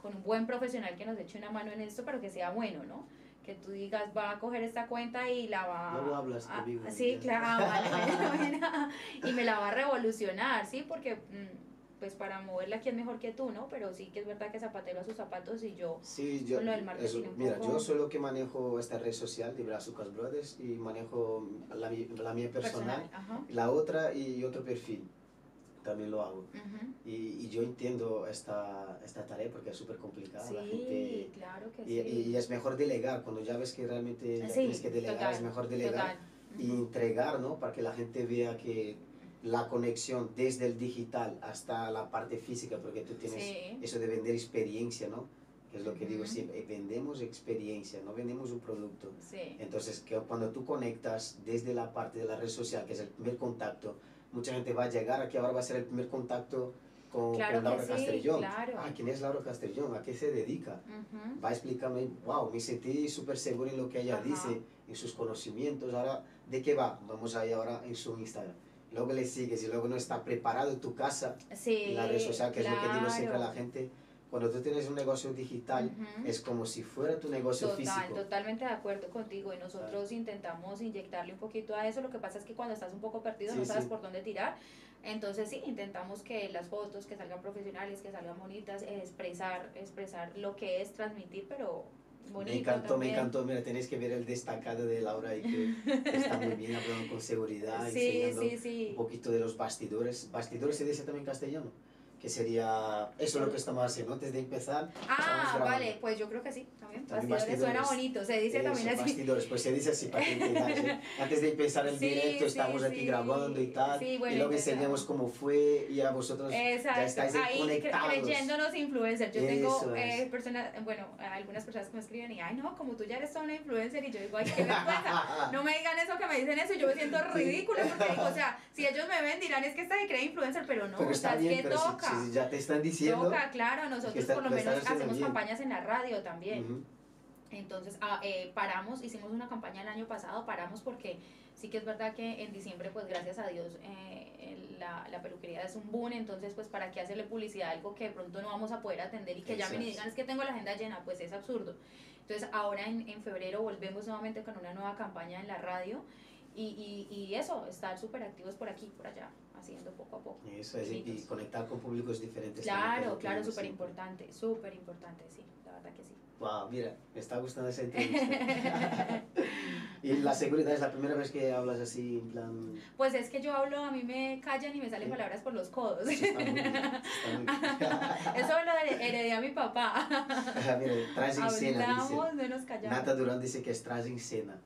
con un buen profesional que nos eche una mano en esto, pero que sea bueno, ¿no? Que tú digas, va a coger esta cuenta y la va
Luego hablas
a-
conmigo,
Sí, claro, [LAUGHS] [LAUGHS] vale, y me la va a revolucionar, ¿sí? Porque mm, pues para moverla es mejor que tú, ¿no? Pero sí que es verdad que zapatero a sus zapatos y yo
Sí, yo,
Con lo del marketing
eso, mira,
poco-
yo soy lo que manejo esta red social de Brazucas Brothers y manejo la, la mía personal,
Ajá.
la otra y otro perfil. También lo hago.
ujú.
Y, y yo entiendo esta, esta tarea porque es súper complicada. la
Sí,
gente,
claro que
y,
sí.
y es mejor delegar, cuando ya ves que realmente
Sí,
tienes que delegar,
total,
es mejor delegar
total.
y entregar, ¿no? Para que la gente vea que la conexión desde el digital hasta la parte física, porque tú tienes
Sí.
eso de vender experiencia, ¿no? que es lo que digo siempre, eh, vendemos experiencia, no vendemos un producto.
Sí.
Entonces, que cuando tú conectas desde la parte de la red social, que es el primer contacto, mucha gente va a llegar aquí, ahora va a ser el primer contacto con,
Claro
con Laura
sí,
Castellón.
claro.
Ah, ¿quién es Laura Castellón? ¿A qué se dedica?
Ujú.
Va explicando, wow, me sentí súper seguro en lo que ella dice, en sus conocimientos. Ahora, ¿de qué va? Vamos ahí ahora en su Instagram. Luego le sigues y luego no está preparado en tu casa,
Sí,
en la red social, que es lo que digo siempre a la
claro.
gente. Cuando tú tienes un negocio digital,
Ujú.
es como si fuera tu negocio
Total,
físico.
totalmente de acuerdo contigo y nosotros intentamos inyectarle un poquito a eso, lo que pasa es que cuando estás un poco perdido
Sí,
no sabes
sí.
por dónde tirar, entonces sí, intentamos que las fotos que salgan profesionales, que salgan bonitas, eh, expresar, expresar lo que es transmitir, pero bonito
Me encantó,
también.
me encantó. Mira, tenéis que ver el destacado de Laura y que está muy bien hablando con seguridad, [LAUGHS]
Sí,
enseñando
sí, sí.
un poquito de los bastidores. Bastidores se dice también en castellano, que sería eso es lo que estamos haciendo antes de empezar.
Ah, vale, pues yo creo que sí, también.
También
Bastidores, suena bonito, se dice
Eso,
también así.
bastidores, pues se dice así para que entendáis. [LAUGHS] Antes de empezar el
Sí,
directo
sí,
estamos aquí
sí.
grabando y tal,
bueno,
y luego enseñamos cómo fue y a vosotros ya
Exacto,
estáis ahí conectados.
creyéndonos influencers. Yo
Eso
tengo eh, personas, bueno, algunas personas que me escriben y, ay, no, como tú ya eres toda una influencer, y yo digo, ay, qué vergüenza. [LAUGHS] No me digan eso, que me dicen eso, yo me siento ridícula, porque digo, o sea, si ellos me ven, dirán, es que esta se cree influencer, pero no,
pero
o sea,
bien,
es que
si-
toca.
si, ya te están diciendo...
Toca, claro, nosotros
está-
por lo menos hacemos
bien.
campañas en la radio también.
Ujú.
Entonces, ah, eh, paramos, hicimos una campaña el año pasado, paramos porque sí que es verdad que en diciembre, pues gracias a Dios, eh, la, la peluquería es un boom, entonces, pues para qué hacerle publicidad a algo que de pronto no vamos a poder atender y que llamen y
Exacto.
digan, es que tengo la agenda llena, pues es absurdo. Entonces, ahora en, en febrero volvemos nuevamente con una nueva campaña en la radio y, y, y eso, estar súper activos por aquí, por allá, haciendo poco a poco.
Eso es, y- conectar con públicos diferentes.
Claro, claro, súper importante, súper importante, sí, la verdad que sí.
Wow, mira, me está gustando esa entrevista. [LAUGHS] y la seguridad es la primera vez que hablas así, en plan.
Pues es que yo hablo, a mí me callan y me salen
Sí.
palabras por los codos.
Eso está muy bien. Está muy. [LAUGHS]
Eso lo hered- heredé a mi papá. [LAUGHS]
mira, traes en cena, dice.
no nos callamos.
Nata Durán dice que es traes en cena.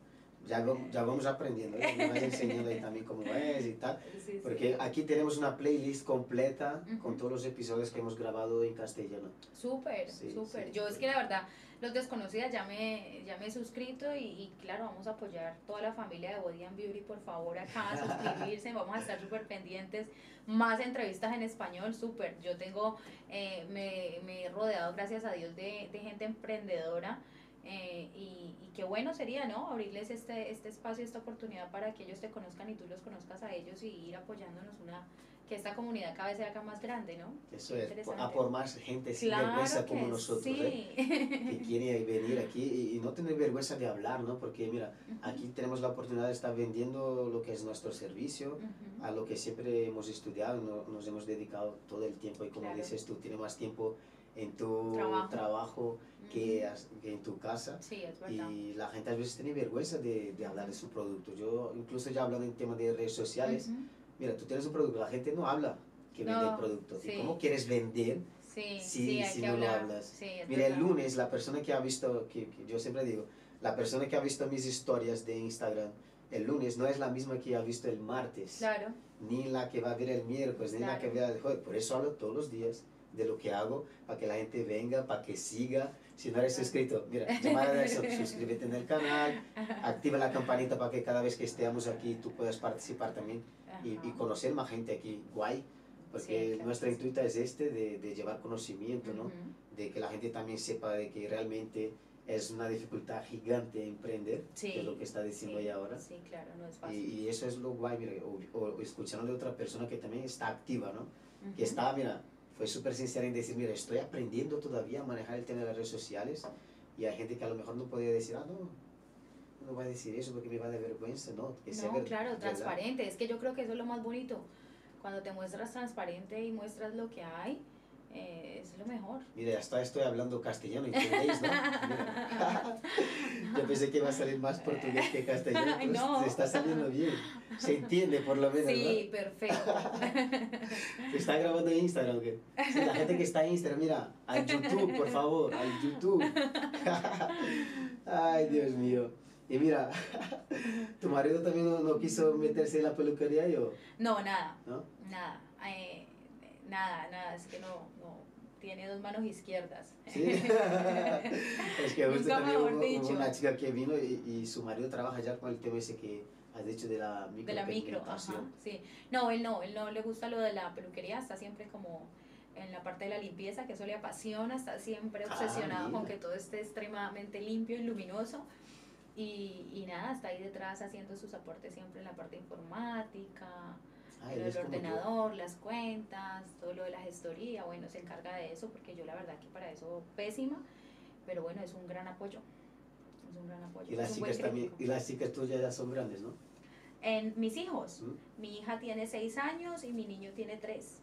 Ya, ya vamos aprendiendo, ¿eh? me vas enseñando ahí también cómo es y tal.
Sí, sí.
Porque aquí tenemos una playlist completa con todos los episodios que hemos grabado en castellano.
Súper,
Sí,
súper. Yo es que la verdad, los desconocidas ya me, ya me he suscrito y, y claro, vamos a apoyar toda la familia de Body and Beauty, por favor, acá a suscribirse, [LAUGHS] vamos a estar súper pendientes. Más entrevistas en español, súper. Yo tengo, eh, me, me he rodeado, gracias a Dios, de, de gente emprendedora. Eh, y, y qué bueno sería, ¿no? Abrirles este, este espacio, esta oportunidad para que ellos te conozcan y tú los conozcas a ellos y ir apoyándonos una, que esta comunidad cada vez se haga más grande, ¿no?
Eso es, a por más gente sin
Claro
vergüenza
que
como nosotros, ¿eh? que [LAUGHS] quiere venir aquí y, y no tener vergüenza de hablar, ¿no? Porque mira, aquí tenemos la oportunidad de estar vendiendo lo que es nuestro servicio, a lo que siempre hemos estudiado, no- nos hemos dedicado todo el tiempo y como
Claro.
dices tú, tienes más tiempo en tu
Trabajo.
trabajo, que,
Ujú.
as- que en tu casa.
Sí, es verdad.
Y la gente a veces tiene vergüenza de, de hablar de su producto. Yo incluso ya hablando en tema de redes sociales,
Ujú.
mira, tú tienes un producto, la gente no habla que vende el
No,
producto.
sí.
¿Y cómo quieres vender?
Sí,
si
que
no lo
hablar.
hablas.
Sí, es
Mira, el lunes la persona que ha visto, que, que yo siempre digo, la persona que ha visto mis historias de Instagram el lunes no es la misma que ha visto el martes,
Claro,
ni la que va a ver el miércoles, ni la que vea el jueves. Por eso hablo todos los días de lo que hago, para que la gente venga, para que siga. Si no eres suscrito, mira, llamada [LAUGHS] suscríbete en el canal, activa la campanita para que cada vez que estemos aquí tú puedas participar también y, y conocer más gente aquí, guay. Porque
Sí,
nuestra
que
intuita es este de, de llevar conocimiento, ¿no?
Ujú.
de que la gente también sepa de que realmente es una dificultad gigante emprender,
Sí,
que es lo que está diciendo
sí,
ella ahora.
Sí, claro, no es
Y,
fácil.
y eso es lo guay, mira, o, o escuchando de otra persona que también está activa, ¿no? Que
Ujú.
está, mira, fue súper sincera en decir, mira, estoy aprendiendo todavía a manejar el tema de las redes sociales y hay gente que a lo mejor no podía decir, ah, no, no va a decir eso porque me va de vergüenza, ¿no? Que
No,
ver-
claro,
verdad.
transparente. Es que yo creo que eso es lo más bonito. Cuando te muestras transparente y muestras lo que hay, eh, es lo mejor.
Mira, hasta estoy hablando castellano, ¿entendéis, no? [LAUGHS] Yo pensé que iba a salir más portugués que castellano, pero
no.
se está saliendo bien. Se entiende por lo menos,
Sí, perfecto. [LAUGHS]
¿no? ¿Está grabando en Instagram qué? Sí, la gente que está en Instagram, mira, al YouTube, por favor, al YouTube. [LAUGHS] Ay, Dios mío. Y mira, ¿tu marido también no, no quiso meterse en la peluquería yo?
No, nada,
¿No?
nada. eh, nada, nada. Es que no, no. tiene dos manos izquierdas.
Sí. [LAUGHS] es que justo también hubo, hubo una chica que vino y, y su marido trabaja ya con el tema ese que has dicho de la
De la micro, ajá, sí. No, él no, él no le gusta lo de la peluquería, está siempre como en la parte de la limpieza, que eso le apasiona, está siempre
Ah,
obsesionado con
mira.
que todo esté extremadamente limpio y luminoso. Y, y nada, está ahí detrás haciendo sus aportes siempre en la parte informática,
Ah, yo.
ordenador, las cuentas, todo lo de la gestoría, bueno, se encarga de eso, porque yo la verdad que para eso pésima, pero bueno, es un gran apoyo. Es un gran apoyo.
Y las chicas también, y las chicas tuyas ya son grandes, ¿no?
En mis hijos,
¿Mm?
mi hija tiene seis años y mi niño tiene tres.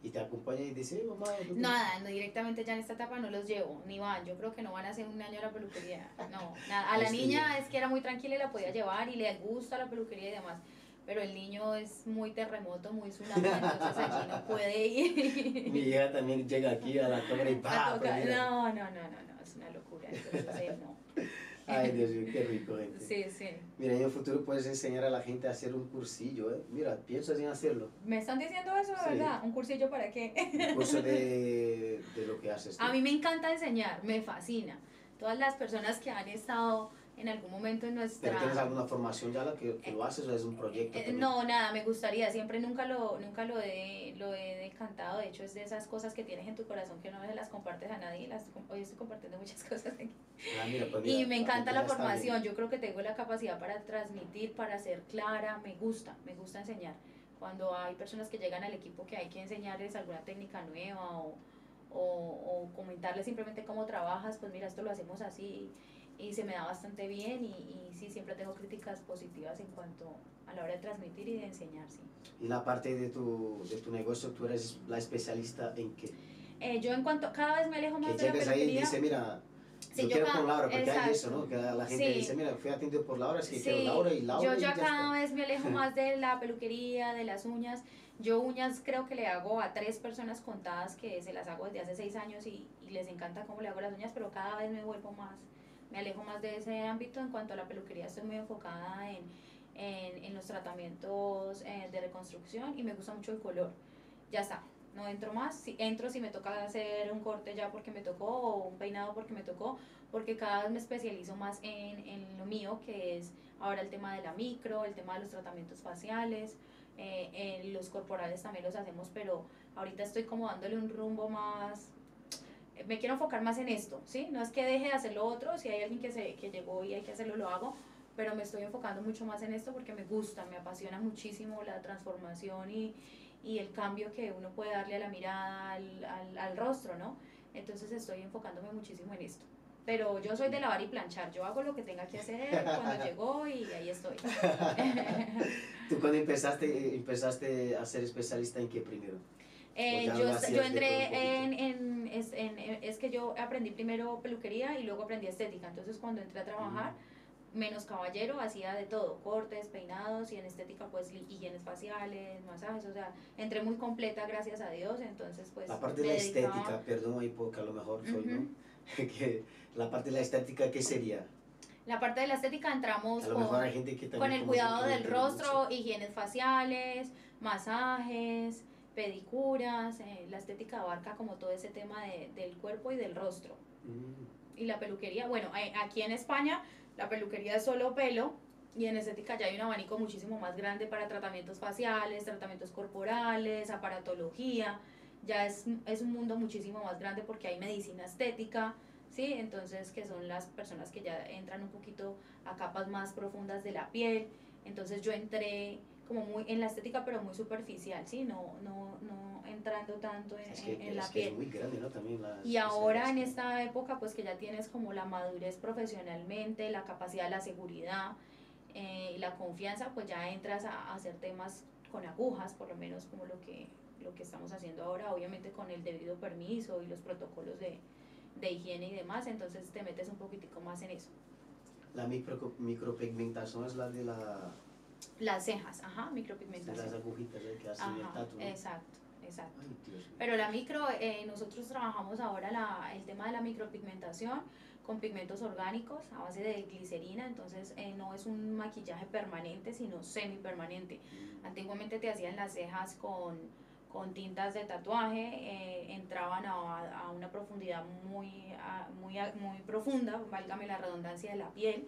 Y te acompañan y dicen, "Eh, mamá, ¿dónde-"
Nada, no, directamente ya en esta etapa no los llevo, ni van. Yo creo que no van a hacer un año a la peluquería. No, nada. A la niña es que era muy tranquila y la podía llevar y le gusta la peluquería y demás. Pero el niño es muy terremoto, muy tsunami, entonces allí no puede ir.
Mi hija también llega aquí a la cámara y ¡pah! pues.
No, no, no, no, no, es una locura. Entonces, él no.
Ay, Dios mío, qué rico, gente.
Sí, sí.
Mira, en el futuro puedes enseñar a la gente a hacer un cursillo, ¿eh? Mira, piensas en hacerlo.
¿Me están diciendo eso, de
Sí.
verdad? ¿Un cursillo para qué?
Un curso de, de lo que haces tú.
A mí me encanta enseñar, me fascina. Todas las personas que han estado en algún momento en nuestra...
¿Pero tienes alguna formación ya la que, que lo haces o es un proyecto?
Eh,
también?
no, nada, me gustaría, siempre nunca lo, nunca lo he, lo he decantado, de hecho es de esas cosas que tienes en tu corazón que no las compartes a nadie, las, hoy estoy compartiendo muchas [LAUGHS] cosas aquí.
Ah, mira, pues
Y
mira,
me encanta la formación, yo creo que tengo la capacidad para transmitir, para ser clara, me gusta, me gusta enseñar. Cuando hay personas que llegan al equipo que hay que enseñarles alguna técnica nueva o, o, o comentarles simplemente cómo trabajas, pues mira, esto lo hacemos así y se me da bastante bien y, y sí, siempre tengo críticas positivas en cuanto a la hora de transmitir y de enseñar, sí.
Y la parte de tu, de tu negocio, tú eres la especialista en qué?
Eh, yo en cuanto, cada vez me alejo
Que
más de la
llegues ahí y
peluquería.
dices, mira,
Sí,
yo
yo
quiero
cada-
con Laura, porque hay
exacto.
eso, ¿no? Que la gente
Sí.
dice, mira, fui atendido por Laura, es que
Sí,
quiero Laura y Laura
yo
y
ya
ya
cada
está.
vez me alejo [LAUGHS] más de la peluquería, de las uñas. Yo uñas creo que le hago a tres personas contadas que se las hago desde hace seis años y, y les encanta cómo le hago las uñas, pero cada vez me vuelvo más, me alejo más de ese ámbito. En cuanto a la peluquería estoy muy enfocada en, en, en los tratamientos eh, de reconstrucción y me gusta mucho el color. Ya está, no entro más. Entro si me toca hacer un corte ya porque me tocó o un peinado porque me tocó, porque cada vez me especializo más en, en lo mío, que es ahora el tema de la micro, el tema de los tratamientos faciales, eh, en los corporales también los hacemos, pero ahorita estoy como dándole un rumbo más, me quiero enfocar más en esto, ¿sí? No es que deje de hacer lo otro, si hay alguien que, se, que llegó y hay que hacerlo, lo hago, pero me estoy enfocando mucho más en esto porque me gusta, me apasiona muchísimo la transformación y, y el cambio que uno puede darle a la mirada, al, al, al rostro, ¿no? Entonces estoy enfocándome muchísimo en esto. Pero yo soy de lavar y planchar, yo hago lo que tenga que hacer cuando [LAUGHS] llegó y ahí estoy. [LAUGHS]
¿Tú cuando empezaste, eh, empezaste a ser especialista en qué primero?
Eh, yo, yo entré en, es, en- es que yo aprendí primero peluquería y luego aprendí estética. Entonces cuando entré a trabajar, menos caballero, hacía de todo, cortes, peinados y en estética pues higienes faciales, masajes, o sea, entré muy completa gracias a Dios, entonces pues...
La parte de la
dedicaba-
estética, perdón ahí porque a lo mejor soy. ¿no? [LAUGHS] que la parte de la estética, ¿qué sería?
La parte de la estética entramos con... Con el cuidado del rostro, higienes faciales, masajes, pedicuras, eh, la estética abarca como todo ese tema de- del cuerpo y del rostro.
Mm.
Y la peluquería, bueno, eh, aquí en España la peluquería es solo pelo y en estética ya hay un abanico muchísimo más grande para tratamientos faciales, tratamientos corporales, aparatología. Ya es, es un mundo muchísimo más grande porque hay medicina estética, ¿sí? Entonces, que son las personas que ya entran un poquito a capas más profundas de la piel. Entonces yo entré como muy en la estética, pero muy superficial, ¿sí? No, no, no entrando tanto en,
Es que,
en- en
es,
la
que
piel.
es muy grande, ¿no? También la
Y ahora en
especialidad.
esta época, pues que ya tienes como la madurez profesionalmente, la capacidad, la seguridad eh, y la confianza, pues ya entras a, a hacer temas con agujas, por lo menos como lo que, lo que estamos haciendo ahora, obviamente con el debido permiso y los protocolos de, de higiene y demás, entonces te metes un poquitico más en eso.
La micro, micropigmentación es la de, la,
Las cejas, ajá,
de las
micropigmentación.
agujitas ¿eh? que hacen el tatu.
exacto, exacto.
Ay.
Pero la micro, eh, nosotros trabajamos ahora la, el tema de la micropigmentación con pigmentos orgánicos a base de glicerina, entonces eh, no es un maquillaje permanente, sino semipermanente.
Mm.
Antiguamente te hacían las cejas con, con tintas de tatuaje, eh, entraban a, a, una profundidad muy, muy, muy profunda, válgame la redundancia de la piel,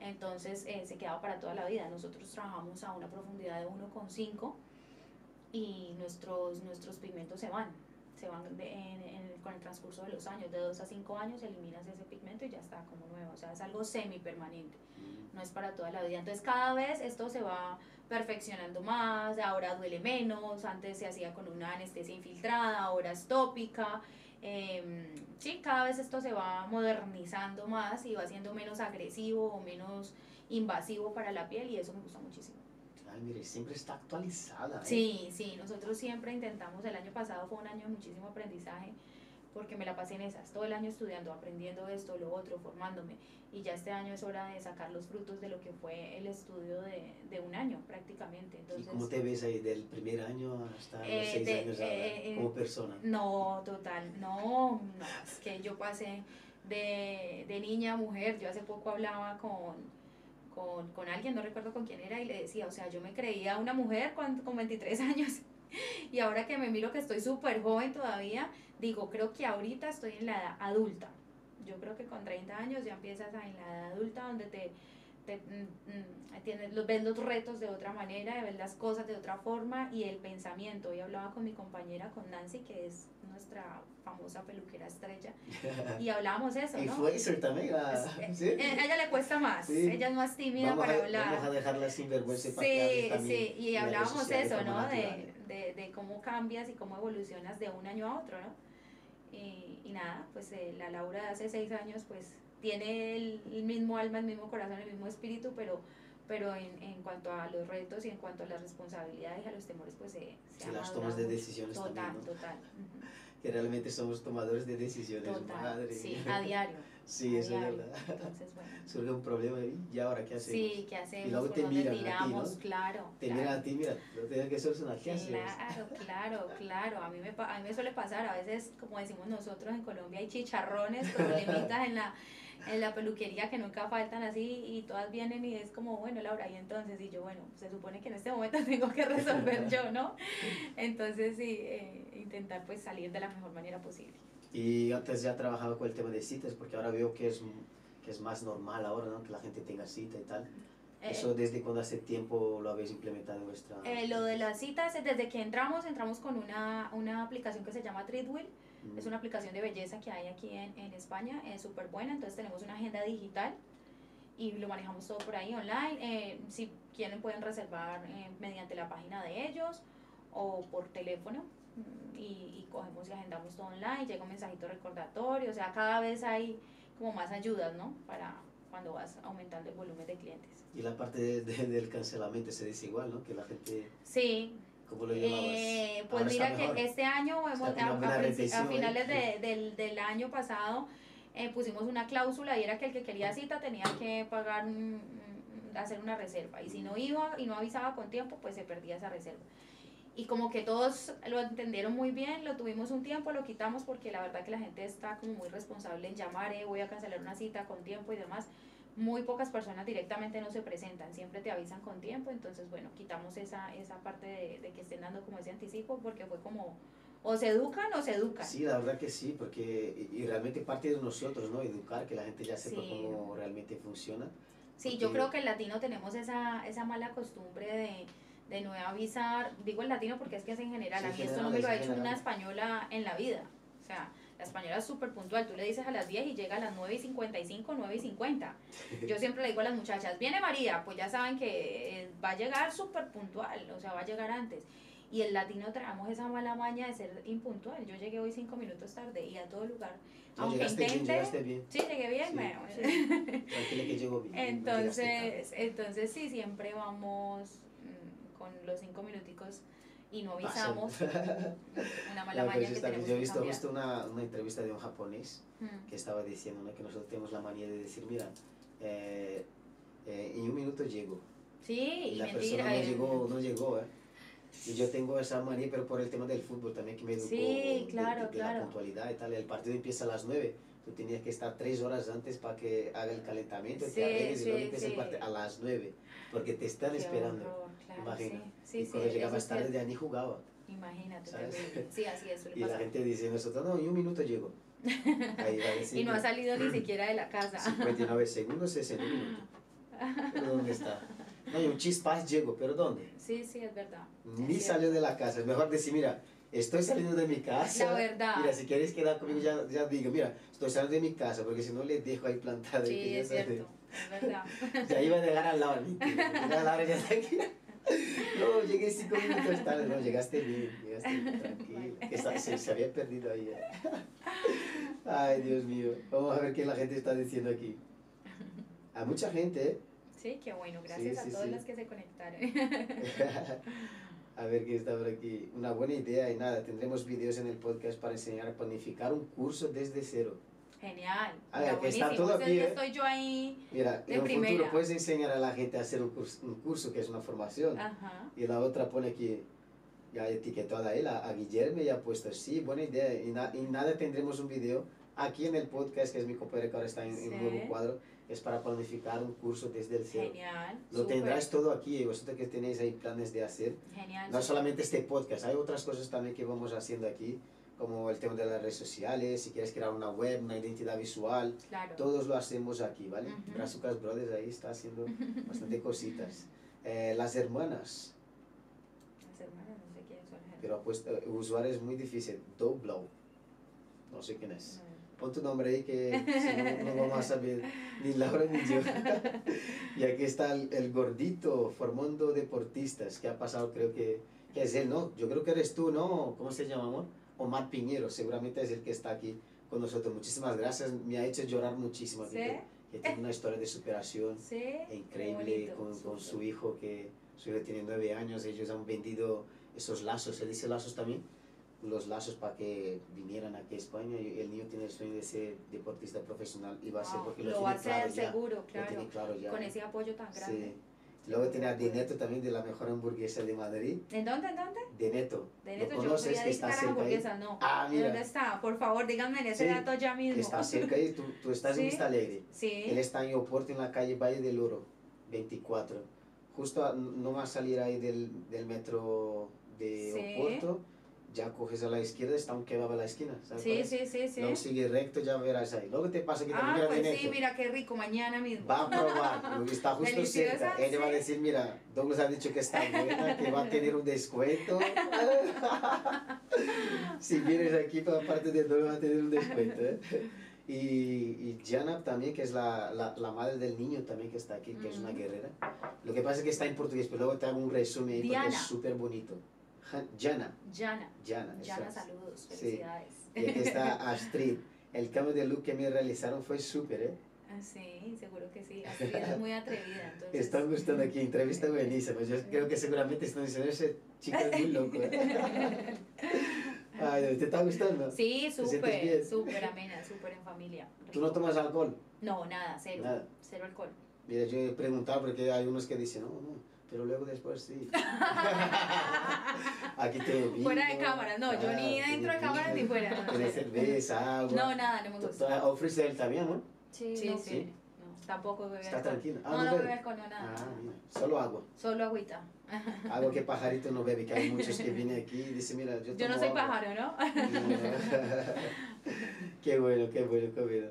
entonces eh, se quedaba para toda la vida. Nosotros trabajamos a una profundidad de 1,5 y nuestros, nuestros pigmentos se van, se van con el transcurso de los años, de 2 a 5 años eliminas ese pigmento y ya está como nuevo, o sea, es algo semi permanente, mm. no es para toda la vida. Entonces cada vez esto se va perfeccionando más, ahora duele menos, antes se hacía con una anestesia infiltrada, ahora es tópica. Eh, sí, cada vez esto se va modernizando más y va siendo menos agresivo o menos invasivo para la piel y eso me gusta muchísimo.
Ay, mire, siempre está actualizada. ¿eh?
Sí, sí, nosotros siempre intentamos, el año pasado fue un año de muchísimo aprendizaje porque me la pasé en esas, todo el año estudiando, aprendiendo esto, lo otro, formándome. Y ya este año es hora de sacar los frutos de lo que fue el estudio de, de un año prácticamente. Entonces,
¿Y cómo te ves ahí del primer año hasta los eh, seis años eh, como persona?
No, total, no, no, es que yo pasé de, de niña a mujer, yo hace poco hablaba con, con, con, alguien, no recuerdo con quién era, y le decía, o sea, yo me creía una mujer con, con 23 años [LAUGHS] y ahora que me miro que estoy súper joven todavía, digo, creo que ahorita estoy en la edad adulta. Yo creo que con 30 años ya empiezas en la edad adulta donde te, te mm, mm, tienes, los, ves los retos de otra manera, ves las cosas de otra forma y el pensamiento. Hoy hablaba con mi compañera, con Nancy, que es nuestra famosa peluquera estrella, y [LAUGHS] hablábamos eso, ¿no?
Influencer también,
a, [LAUGHS] ¿sí? A ella le cuesta más, ella es más tímida para hablar.
Vamos a dejarla sin vergüenza
sí, para Sí, y hablábamos eso, ¿no? De, de, de, cómo cambias y cómo evolucionas de un año a otro, ¿no? Y, y nada, pues eh, la Laura de hace seis años, pues tiene el, el, mismo alma, el mismo corazón, el mismo espíritu, pero, pero en, en, cuanto a los retos y en cuanto a las responsabilidades y a los temores, pues se,
se las tomas de decisiones
total,
también,
¿no? Total,
Que realmente somos tomadores de decisiones,
total,
madre.
Sí, a diario.
Sí, eso es verdad.
Entonces, bueno. [LAUGHS]
Surge un problema y ahora qué hacemos.
Sí, ¿qué hacemos?
Y luego
¿Por
te miran
tiramos?
a ti, ¿no?
Claro.
Te
claro.
miran a ti, mira, tienes que solucionar, ¿qué?
Claro, claro, claro. A mí, me, a mí me suele pasar, a veces, como decimos nosotros en Colombia, hay chicharrones, [LAUGHS] problemitas en la, en la peluquería que nunca faltan así y todas vienen y es como, bueno, Laura, y entonces, y yo, bueno, se supone que en este momento [LAUGHS] tengo que resolver yo, ¿no? Entonces, sí, eh, intentar pues salir de la mejor manera posible.
Y antes ya trabajaba con el tema de citas, porque ahora veo que es, que es más normal ahora, ¿no? Que la gente tenga cita y tal. ¿Eso desde cuándo hace tiempo lo habéis implementado en vuestra...?
Eh, lo de las citas, desde que entramos, entramos con una, una aplicación que se llama Treatwheel. Mm. Es una aplicación de belleza que hay aquí en, en España, es súper buena. Entonces tenemos una agenda digital y lo manejamos todo por ahí online. Eh, si quieren pueden reservar eh, mediante la página de ellos o por teléfono y, y, cogemos y agendamos todo online, llega un mensajito recordatorio, o sea, cada vez hay como más ayudas, ¿no? Para cuando vas aumentando el volumen de clientes.
Y la parte de, de, del cancelamiento se dice igual, ¿no? Que la gente...
Sí.
¿Cómo lo llamabas?
Eh, pues Ahora mira que este año, hemos, a, a, finales de, [LAUGHS] del, del año pasado, eh, pusimos una cláusula y era que el que quería cita tenía que pagar, un, hacer una reserva. Y si no iba y no avisaba con tiempo, pues se perdía esa reserva y como que todos lo entendieron muy bien, lo tuvimos un tiempo, lo quitamos porque la verdad que la gente está como muy responsable en llamar, eh, voy a cancelar una cita con tiempo y demás. Muy pocas personas directamente no se presentan, siempre te avisan con tiempo, entonces bueno, quitamos esa, esa parte de, de que estén dando como ese anticipo porque fue como o se educan o se educan.
Sí, la verdad que sí, porque y realmente parte de nosotros, ¿no? Educar, que la gente ya sepa sí. cómo realmente funciona.
Sí, yo creo que el latino tenemos esa, esa mala costumbre de de no avisar, digo el latino porque es que es en general, sí, a mí esto no me lo ha hecho una española en la vida, o sea, la española es súper puntual, tú le dices a las 10 y llega a las 9 y 55, 9 y 50. Yo siempre le digo a las muchachas, viene María, pues ya saben que eh, va a llegar súper puntual, o sea, va a llegar antes. Y el latino traemos esa mala maña de ser impuntual. Yo llegué hoy cinco minutos tarde y a todo lugar.
No, aunque intente. Bien, bien.
Sí, llegué bien, sí, bueno.
Sí. que llegó bien.
Entonces, entonces sí, siempre vamos con los cinco minuticos y no avisamos [LAUGHS] una mala maña que tenemos
Yo he visto justo una, una entrevista de un japonés mm. que estaba diciendo ¿no? que nosotros tenemos la manía de decir, mira, eh, eh, en un minuto llego.
Sí,
y,
y
la
mentira,
persona no llegó, no llegó, ¿eh? Y yo tengo esa manía, pero por el tema del fútbol también que me educó
sí, claro,
de, de, de
claro.
la puntualidad y tal. El partido empieza a las 9 tú tenías que estar tres horas antes para que haga el calentamiento,
sí,
te arregles
sí,
y luego empieza
sí.
a las 9, porque te están
Qué
esperando.
horror, claro,
Imagina. Y cuando llegabas tarde ya ni jugaba.
Imagínate. Sí, así es, [LAUGHS]
Y la
pasar.
gente dice, nosotros, no, en un minuto llego. Ahí va [LAUGHS]
Y no ha salido ni siquiera de la casa. [LAUGHS]
59 segundos es en un minuto. ¿Pero ¿Dónde está? No, y un chispas llego, pero ¿dónde?
Sí, sí, es verdad.
Ni
Es
salió de la casa. Es mejor decir, mira, estoy saliendo de mi casa.
La verdad.
Mira, si quieres quedar conmigo, ya, ya digo, mira, estoy saliendo de mi casa, porque si no le dejo ahí plantada. que
Sí, es cierto, es verdad. [LAUGHS]
Ya iba a llegar al lado, ni Ya Laura ya está aquí. [LAUGHS] No, llegué cinco minutos tarde. No, llegaste bien, llegaste bien, tranquilo. Está- se, se había perdido ahí. eh. [LAUGHS] Ay, Dios mío. Vamos a ver qué la gente está diciendo aquí. A mucha gente, ¿eh?
Sí, qué bueno, gracias
Sí, sí,
a todos
sí.
los que se conectaron.
A ver qué está por aquí. Una buena idea y nada, tendremos vídeos en el podcast para enseñar a planificar un curso desde cero.
Genial.
A ver, que está todo aquí, ¿eh?
estoy yo ahí.
Mira,
De
en un futuro
primera.
puedes enseñar a la gente a hacer un curso, un curso que es una formación.
Ajá.
Y la otra pone aquí, ya etiquetado a él, a, a Guillermo, y ha puesto, sí, buena idea. Y, na- y nada, tendremos un video aquí en el podcast, que es mi compañero que ahora está en, en un
Sí.
nuevo cuadro, es para planificar un curso desde el cero.
Genial.
Lo
súper,
tendrás todo aquí, vosotros que tenéis ahí planes de hacer.
Genial.
No solamente este podcast, hay otras cosas también que vamos haciendo aquí, como el tema de las redes sociales, si quieres crear una web, una identidad visual,
Claro.
todos lo hacemos aquí, ¿vale? Brazucas Brothers ahí está haciendo [LAUGHS] bastante cositas. Eh, las hermanas,
Las hermanas, no sé quiénes son.
pero ha puesto, el usuario es muy difícil, Doblow, no sé quién es. Pon tu nombre ahí que si no, no vamos a saber ni Laura ni yo. [LAUGHS] y aquí está el, el gordito formando deportistas, que ha pasado, creo que, que es él, ¿no? Yo creo que eres tú, ¿no? ¿Cómo se llama, amor? Omar Piñero, seguramente es el que está aquí con nosotros. Muchísimas gracias, me ha hecho llorar muchísimo.
¿Sí?
que, tiene una historia de superación [LAUGHS]
Sí.
increíble con, con su hijo, que su hijo tiene nueve años, ellos han vendido esos lazos, ¿se dice lazos también? Los lazos para que vinieran aquí a España el niño tiene el sueño de ser deportista profesional y va a ser porque lo,
lo va a
tiene claro ya.
seguro,
Lo
claro.
tiene claro ya.
Con ese apoyo tan grande.
Sí. Luego tiene a Deneto también de la mejor hamburguesa de Madrid.
¿En dónde? ¿En dónde?
Deneto.
De
¿Lo
yo
conoces?
soy
que está cerca ahí.
hamburguesas, no.
Ah, mira.
¿Dónde está? Por favor, díganme ese
Sí,
dato ya mismo.
Que está cerca ahí. Tú, tú estás en [LAUGHS]
Sí.
Vista Alegre.
Sí.
Él está en Oporto, en la calle Valle del Oro, 24. Justo a- no va a salir ahí del, del metro de. Oporto, ya coges a la izquierda, está un kebab a la esquina. ¿sabes
Sí, sí, sí, sí.
Luego sigue recto, ya verás ahí. Luego te pasa que también
Ah, pues sí, mira qué rico, mañana mismo.
Va a [LAUGHS] probar, porque está justo
Deliciosa,
cerca. Ella va a
sí.
decir, mira, Douglas ha dicho que está buena, que va a tener un descuento. [LAUGHS] si vienes aquí para parte de Douglas va a tener un descuento. ¿eh? Y, y Jana también, que es la, la, la madre del niño también que está aquí, que es una
Mm.
guerrera. Lo que pasa es que está en portugués, pero luego te hago un resumen porque es súper bonito. Ja- Jana,
Jana.
Jana,
Jana, saludos,
Sí.
felicidades.
Y aquí está [LAUGHS] Astrid. El cambio de look que me realizaron fue súper, ¿eh?
Ah, Sí, seguro que sí. Astrid es muy atrevida, entonces.
Están gustando aquí, entrevista buenísima. Yo creo que seguramente están diciendo, ese chico es muy loco. ¿eh?". [LAUGHS] Ay, ¿te está gustando?
Sí, súper, súper amena, súper en familia.
¿Tú no tomas alcohol?
No, nada, cero.
Nada.
Cero alcohol.
Mira, yo he preguntado porque hay unos que dicen, no, no, pero luego después sí. [LAUGHS] Aquí te vino.
Fuera de cámara, no, yo ni dentro de cámara ni fuera. no,
Tiene
cero.
cerveza, agua.
No, nada, no me gusta.
Ofrece él también, ¿no?
Sí,
Sí,
no,
sí.
no, tampoco bebe
Está tranquila. Ah,
No,
no
no
bebe.
bebe alcohol, no nada.
Ah, mira, solo agua.
Solo agüita. [LAUGHS]
Agua que pajarito no bebe, que hay muchos que vienen aquí y dicen, mira, yo
Yo no soy
agua".
pájaro, ¿no? [LAUGHS]
qué bueno, qué bueno, qué bueno.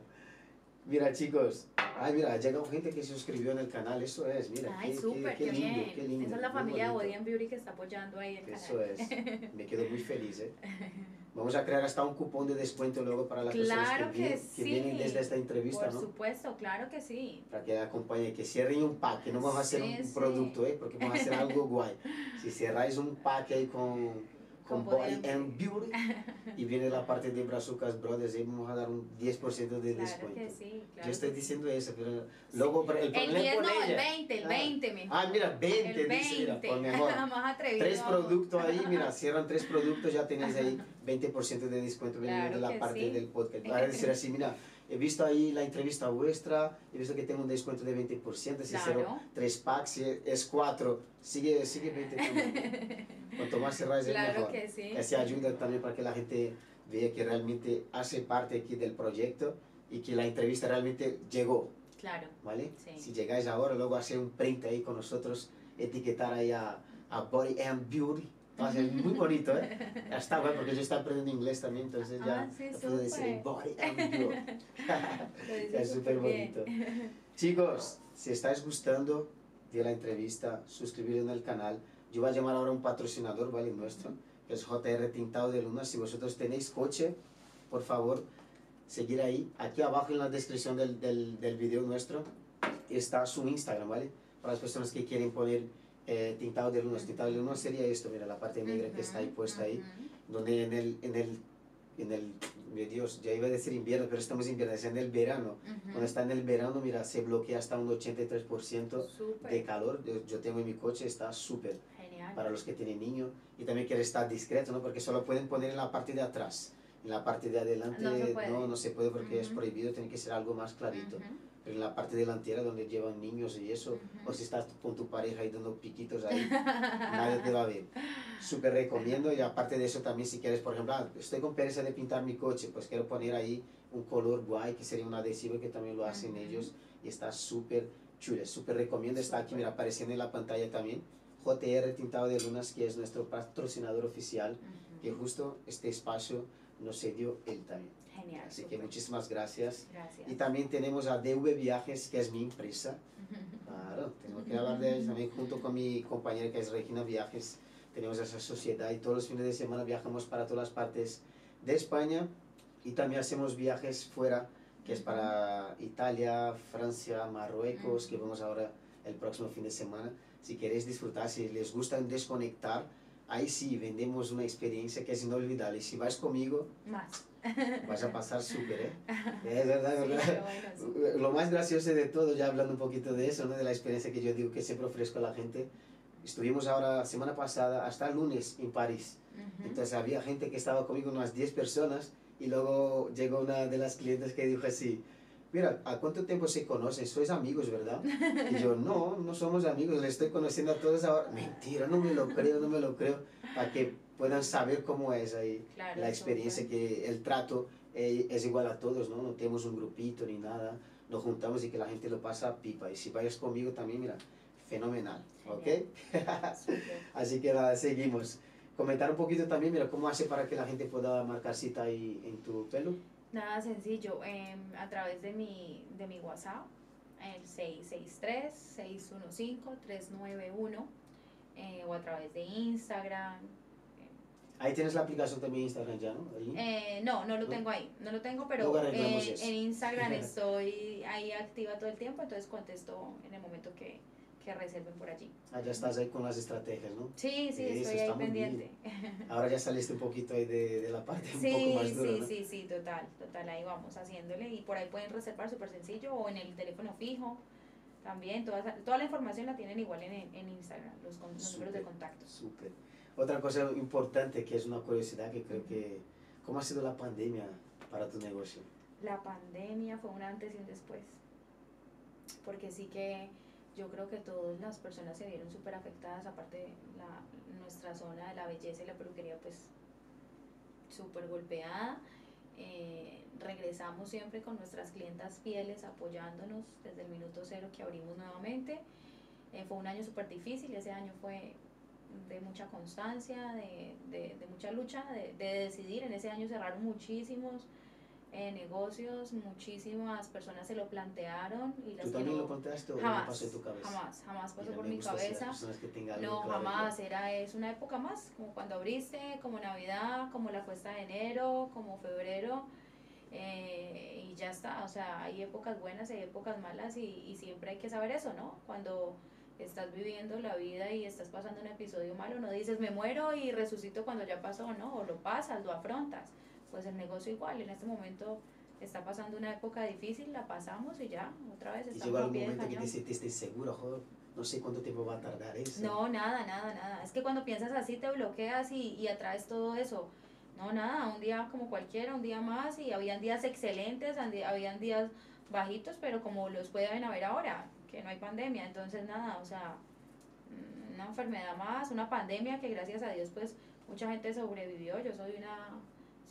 Mira, chicos. Ay, mira, llegado gente que se suscribió en el canal. Eso es, mira.
Ay,
qué, qué-
súper,
qué
qué,
lindo,
bien.
qué lindo.
Esa es la familia de. Body and Beauty que está apoyando ahí el canal.
Eso es. [LAUGHS] Me quedo muy feliz, ¿eh? Vamos a crear hasta un cupón de descuento luego para las personas
Claro
que,
que
vienen, que
sí.
vienen desde esta entrevista,
Por
¿no?
supuesto, claro que sí.
Para que acompañen, que cierren un pack, que no vamos a hacer
Sí,
un
sí.
producto, ¿eh? Porque vamos a hacer algo guay. Si cerráis un pack ahí con, con Body and Beauty [LAUGHS] y viene la parte de Brazucas Brothers, ahí vamos a dar un 10% de
Claro
descuento.
que sí. Claro
Yo estoy
sí.
diciendo eso, pero luego pero el
El
problema
10
con
no, el
ella.
20, el
Ah.
20 mejor.
Ah, mira, 20,
el
dice, mira,
20.
por mejor. [LAUGHS]
Más atrevido.
Tres
vamos.
productos ahí, mira, [LAUGHS] cierran tres productos, ya tenéis ahí 20% de descuento
Claro
de la parte
sí.
del podcast. Va a decir así, mira, he visto ahí la entrevista vuestra, he visto que tengo un descuento de 20%, si
Claro.
tres packs, si es cuatro, sigue, sigue 20 también. Cuanto más cerráis es
Claro
mejor.
que sí.
Así ayuda también para que la gente vea que realmente hace parte aquí del proyecto y que la entrevista realmente llegó.
Claro.
¿vale?
Sí.
Si llegáis ahora, luego hacer un print ahí con nosotros, etiquetar ahí a, a Body and Beauty Ser muy bonito, ¿eh? [LAUGHS] Está bueno porque yo estoy aprendiendo inglés también, entonces ya
Ah, sí,
puedo decir body [LAUGHS] es súper bonito. [LAUGHS] Chicos, si estáis gustando de la entrevista, suscribiros en el canal. Yo voy a llamar ahora a un patrocinador, ¿vale? Nuestro, que es JR Tintado de Luna. Si vosotros tenéis coche, por favor, seguir ahí. Aquí abajo en la descripción del, del, del video nuestro está su Instagram, ¿vale? Para las personas que quieren poner eh, Tintado de Luna. Tintado de Luna sería esto, mira, la parte negra que está ahí puesta ahí donde en el, en el, en el, mi Dios, ya iba a decir invierno, pero estamos en invierno, es en el verano. Cuando está en el verano, mira, se bloquea hasta un 83%
Súper.
de calor. Yo, yo tengo en mi coche, está súper para los que tienen niños. Y también quiere estar discreto, ¿no? Porque solo pueden poner en la parte de atrás. En la parte de adelante
No
no, no se puede porque es
Ujú.
prohibido, tiene que ser algo más clarito.
Ujú.
Pero en la parte delantera donde llevan niños y eso,
Ujú.
o si estás con tu pareja y dando piquitos ahí, nadie te va a ver. Súper recomiendo y aparte de eso también si quieres, por ejemplo, ah, estoy con pereza de pintar mi coche, pues quiero poner ahí un color guay que sería un adhesivo que también lo hacen ellos y está súper chulo, súper recomiendo, está aquí, mira, apareciendo en la pantalla también. JR Tintado de Lunas, que es nuestro patrocinador oficial, que
Ujú.
justo este espacio nos cedió él también.
Genial.
Así que
súper.
muchísimas gracias.
Gracias.
Y también tenemos a DV Viajes, que es mi empresa. [LAUGHS] Claro, tengo que hablar de ellos también junto con mi compañera que es Regina Viajes. Tenemos esa sociedad y todos los fines de semana viajamos para todas las partes de España y también hacemos viajes fuera, que es para Italia, Francia, Marruecos, que vamos ahora el próximo fin de semana. Si queréis disfrutar, si les gusta desconectar, ahí sí vendemos una experiencia que es inolvidable. Si vais conmigo,
Más.
Vas a [LAUGHS] pasar súper, ¿eh? [LAUGHS] Es verdad,
Sí,
verdad.
qué bueno, sí. [LAUGHS]
Lo más gracioso de todo, ya hablando un poquito de eso, ¿no? de la experiencia que yo digo que siempre ofrezco a la gente, estuvimos ahora, semana pasada, hasta el lunes en París. Entonces había gente que estaba conmigo, unas 10 personas, y luego llegó una de las clientes que dijo así, mira, ¿a cuánto tiempo se conocen? ¿Sois amigos, verdad? Y yo, no, no somos amigos, le estoy conociendo a todos ahora. Mentira, no me lo creo, no me lo creo, para que puedan saber cómo es ahí
Claro,
la experiencia, que el trato eh, es igual a todos, ¿no? No tenemos un grupito ni nada, nos juntamos y que la gente lo pasa pipa. Y si vayas conmigo también, mira, fenomenal, ¿ok? [LAUGHS] Así que nada, seguimos. Comentar un poquito también, mira, cómo hace para que la gente pueda marcar cita ahí en tu pelo.
Nada sencillo, em, a través de mi, de mi WhatsApp, el 663-615-391, eh, o a través de Instagram.
Ahí tienes la aplicación también Instagram ya, ¿no? Ahí.
Eh, no, no lo
¿No?
tengo ahí, no lo tengo, pero eh, en Instagram [LAUGHS] estoy ahí activa todo el tiempo, entonces contesto en el momento que, que reserven por allí.
Ah, ya estás ahí con las estrategias, ¿no?
Sí, sí,
Eso
estoy ahí pendiente. [LAUGHS]
Ahora ya saliste un poquito ahí de, de la parte un poco más dura,
sí,
¿no?
sí, sí, total, total, ahí vamos haciéndole y por ahí pueden reservar súper sencillo o en el teléfono fijo también, toda, toda la información la tienen igual en, en Instagram, los, con- los números de contacto.
Súper. Otra cosa importante que es una curiosidad que creo que... ¿Cómo ha sido la pandemia para tu negocio?
La pandemia fue un antes y un después, porque sí que yo creo que todas las personas se vieron súper afectadas, aparte la, nuestra zona de la belleza y la peluquería pues súper golpeada. Eh, regresamos siempre con nuestras clientas fieles apoyándonos desde el minuto cero que abrimos nuevamente. Eh, fue un año súper difícil, ese año fue de mucha constancia, de, de, de mucha lucha, de, de decidir. En ese año cerraron muchísimos eh, negocios, muchísimas personas se lo plantearon y las
¿Tú también
no-
lo planteaste o no
jamás,
pasó en tu cabeza?
jamás, jamás pasó por mi cabeza. No,
claro,
jamás, era, es una época más, como cuando abriste, como Navidad, como la cuesta de enero, como febrero, eh, y ya está, o sea, hay épocas buenas hay épocas malas y, y siempre hay que saber eso, ¿no? Cuando estás viviendo la vida y estás pasando un episodio malo, no dices me muero y resucito cuando ya pasó, ¿no? O lo pasas, lo afrontas. Pues el negocio igual, en este momento está pasando una época difícil, la pasamos y ya, otra vez
Y
estamos
llegó
a
algún momento que te sentiste seguro, joder, no sé cuánto tiempo va a tardar eso.
No, nada, nada, nada. Es que cuando piensas así te bloqueas y, y atraes todo eso. No, nada, un día como cualquiera, un día más y habían días excelentes, habían días bajitos, pero como los pueden haber ahora, que no hay pandemia, entonces nada, o sea, una enfermedad más, una pandemia que gracias a Dios pues mucha gente sobrevivió, yo soy una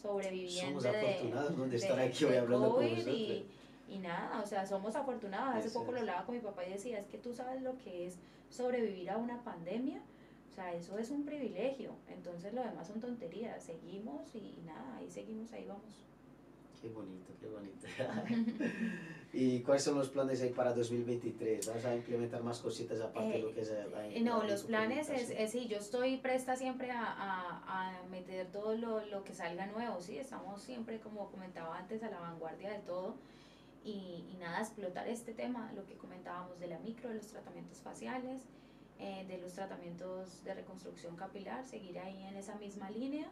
sobreviviente
Somos
de,
afortunados, ¿no? de estar
de-
aquí hoy
de
hablando
COVID y, y nada, o sea, somos afortunados. Hace
Eso
poco lo
es.
hablaba con mi papá y decía, es que tú sabes lo que es sobrevivir a una pandemia. O sea, eso es un privilegio. Entonces lo demás son tonterías. Seguimos y nada, ahí seguimos, ahí vamos.
Qué bonito, qué bonito. [LAUGHS] ¿Y cuáles son los planes ahí para 2023? ¿Vas a implementar más cositas aparte de lo que es la
eh, No, los planes es, es, sí, yo estoy presta siempre a, a, a meter todo lo, lo, que salga nuevo, sí, estamos siempre, como comentaba antes, a la vanguardia de todo. Y, y nada, explotar este tema, lo que comentábamos de la micro, de los tratamientos faciales, eh, de los tratamientos de reconstrucción capilar, seguir ahí en esa misma línea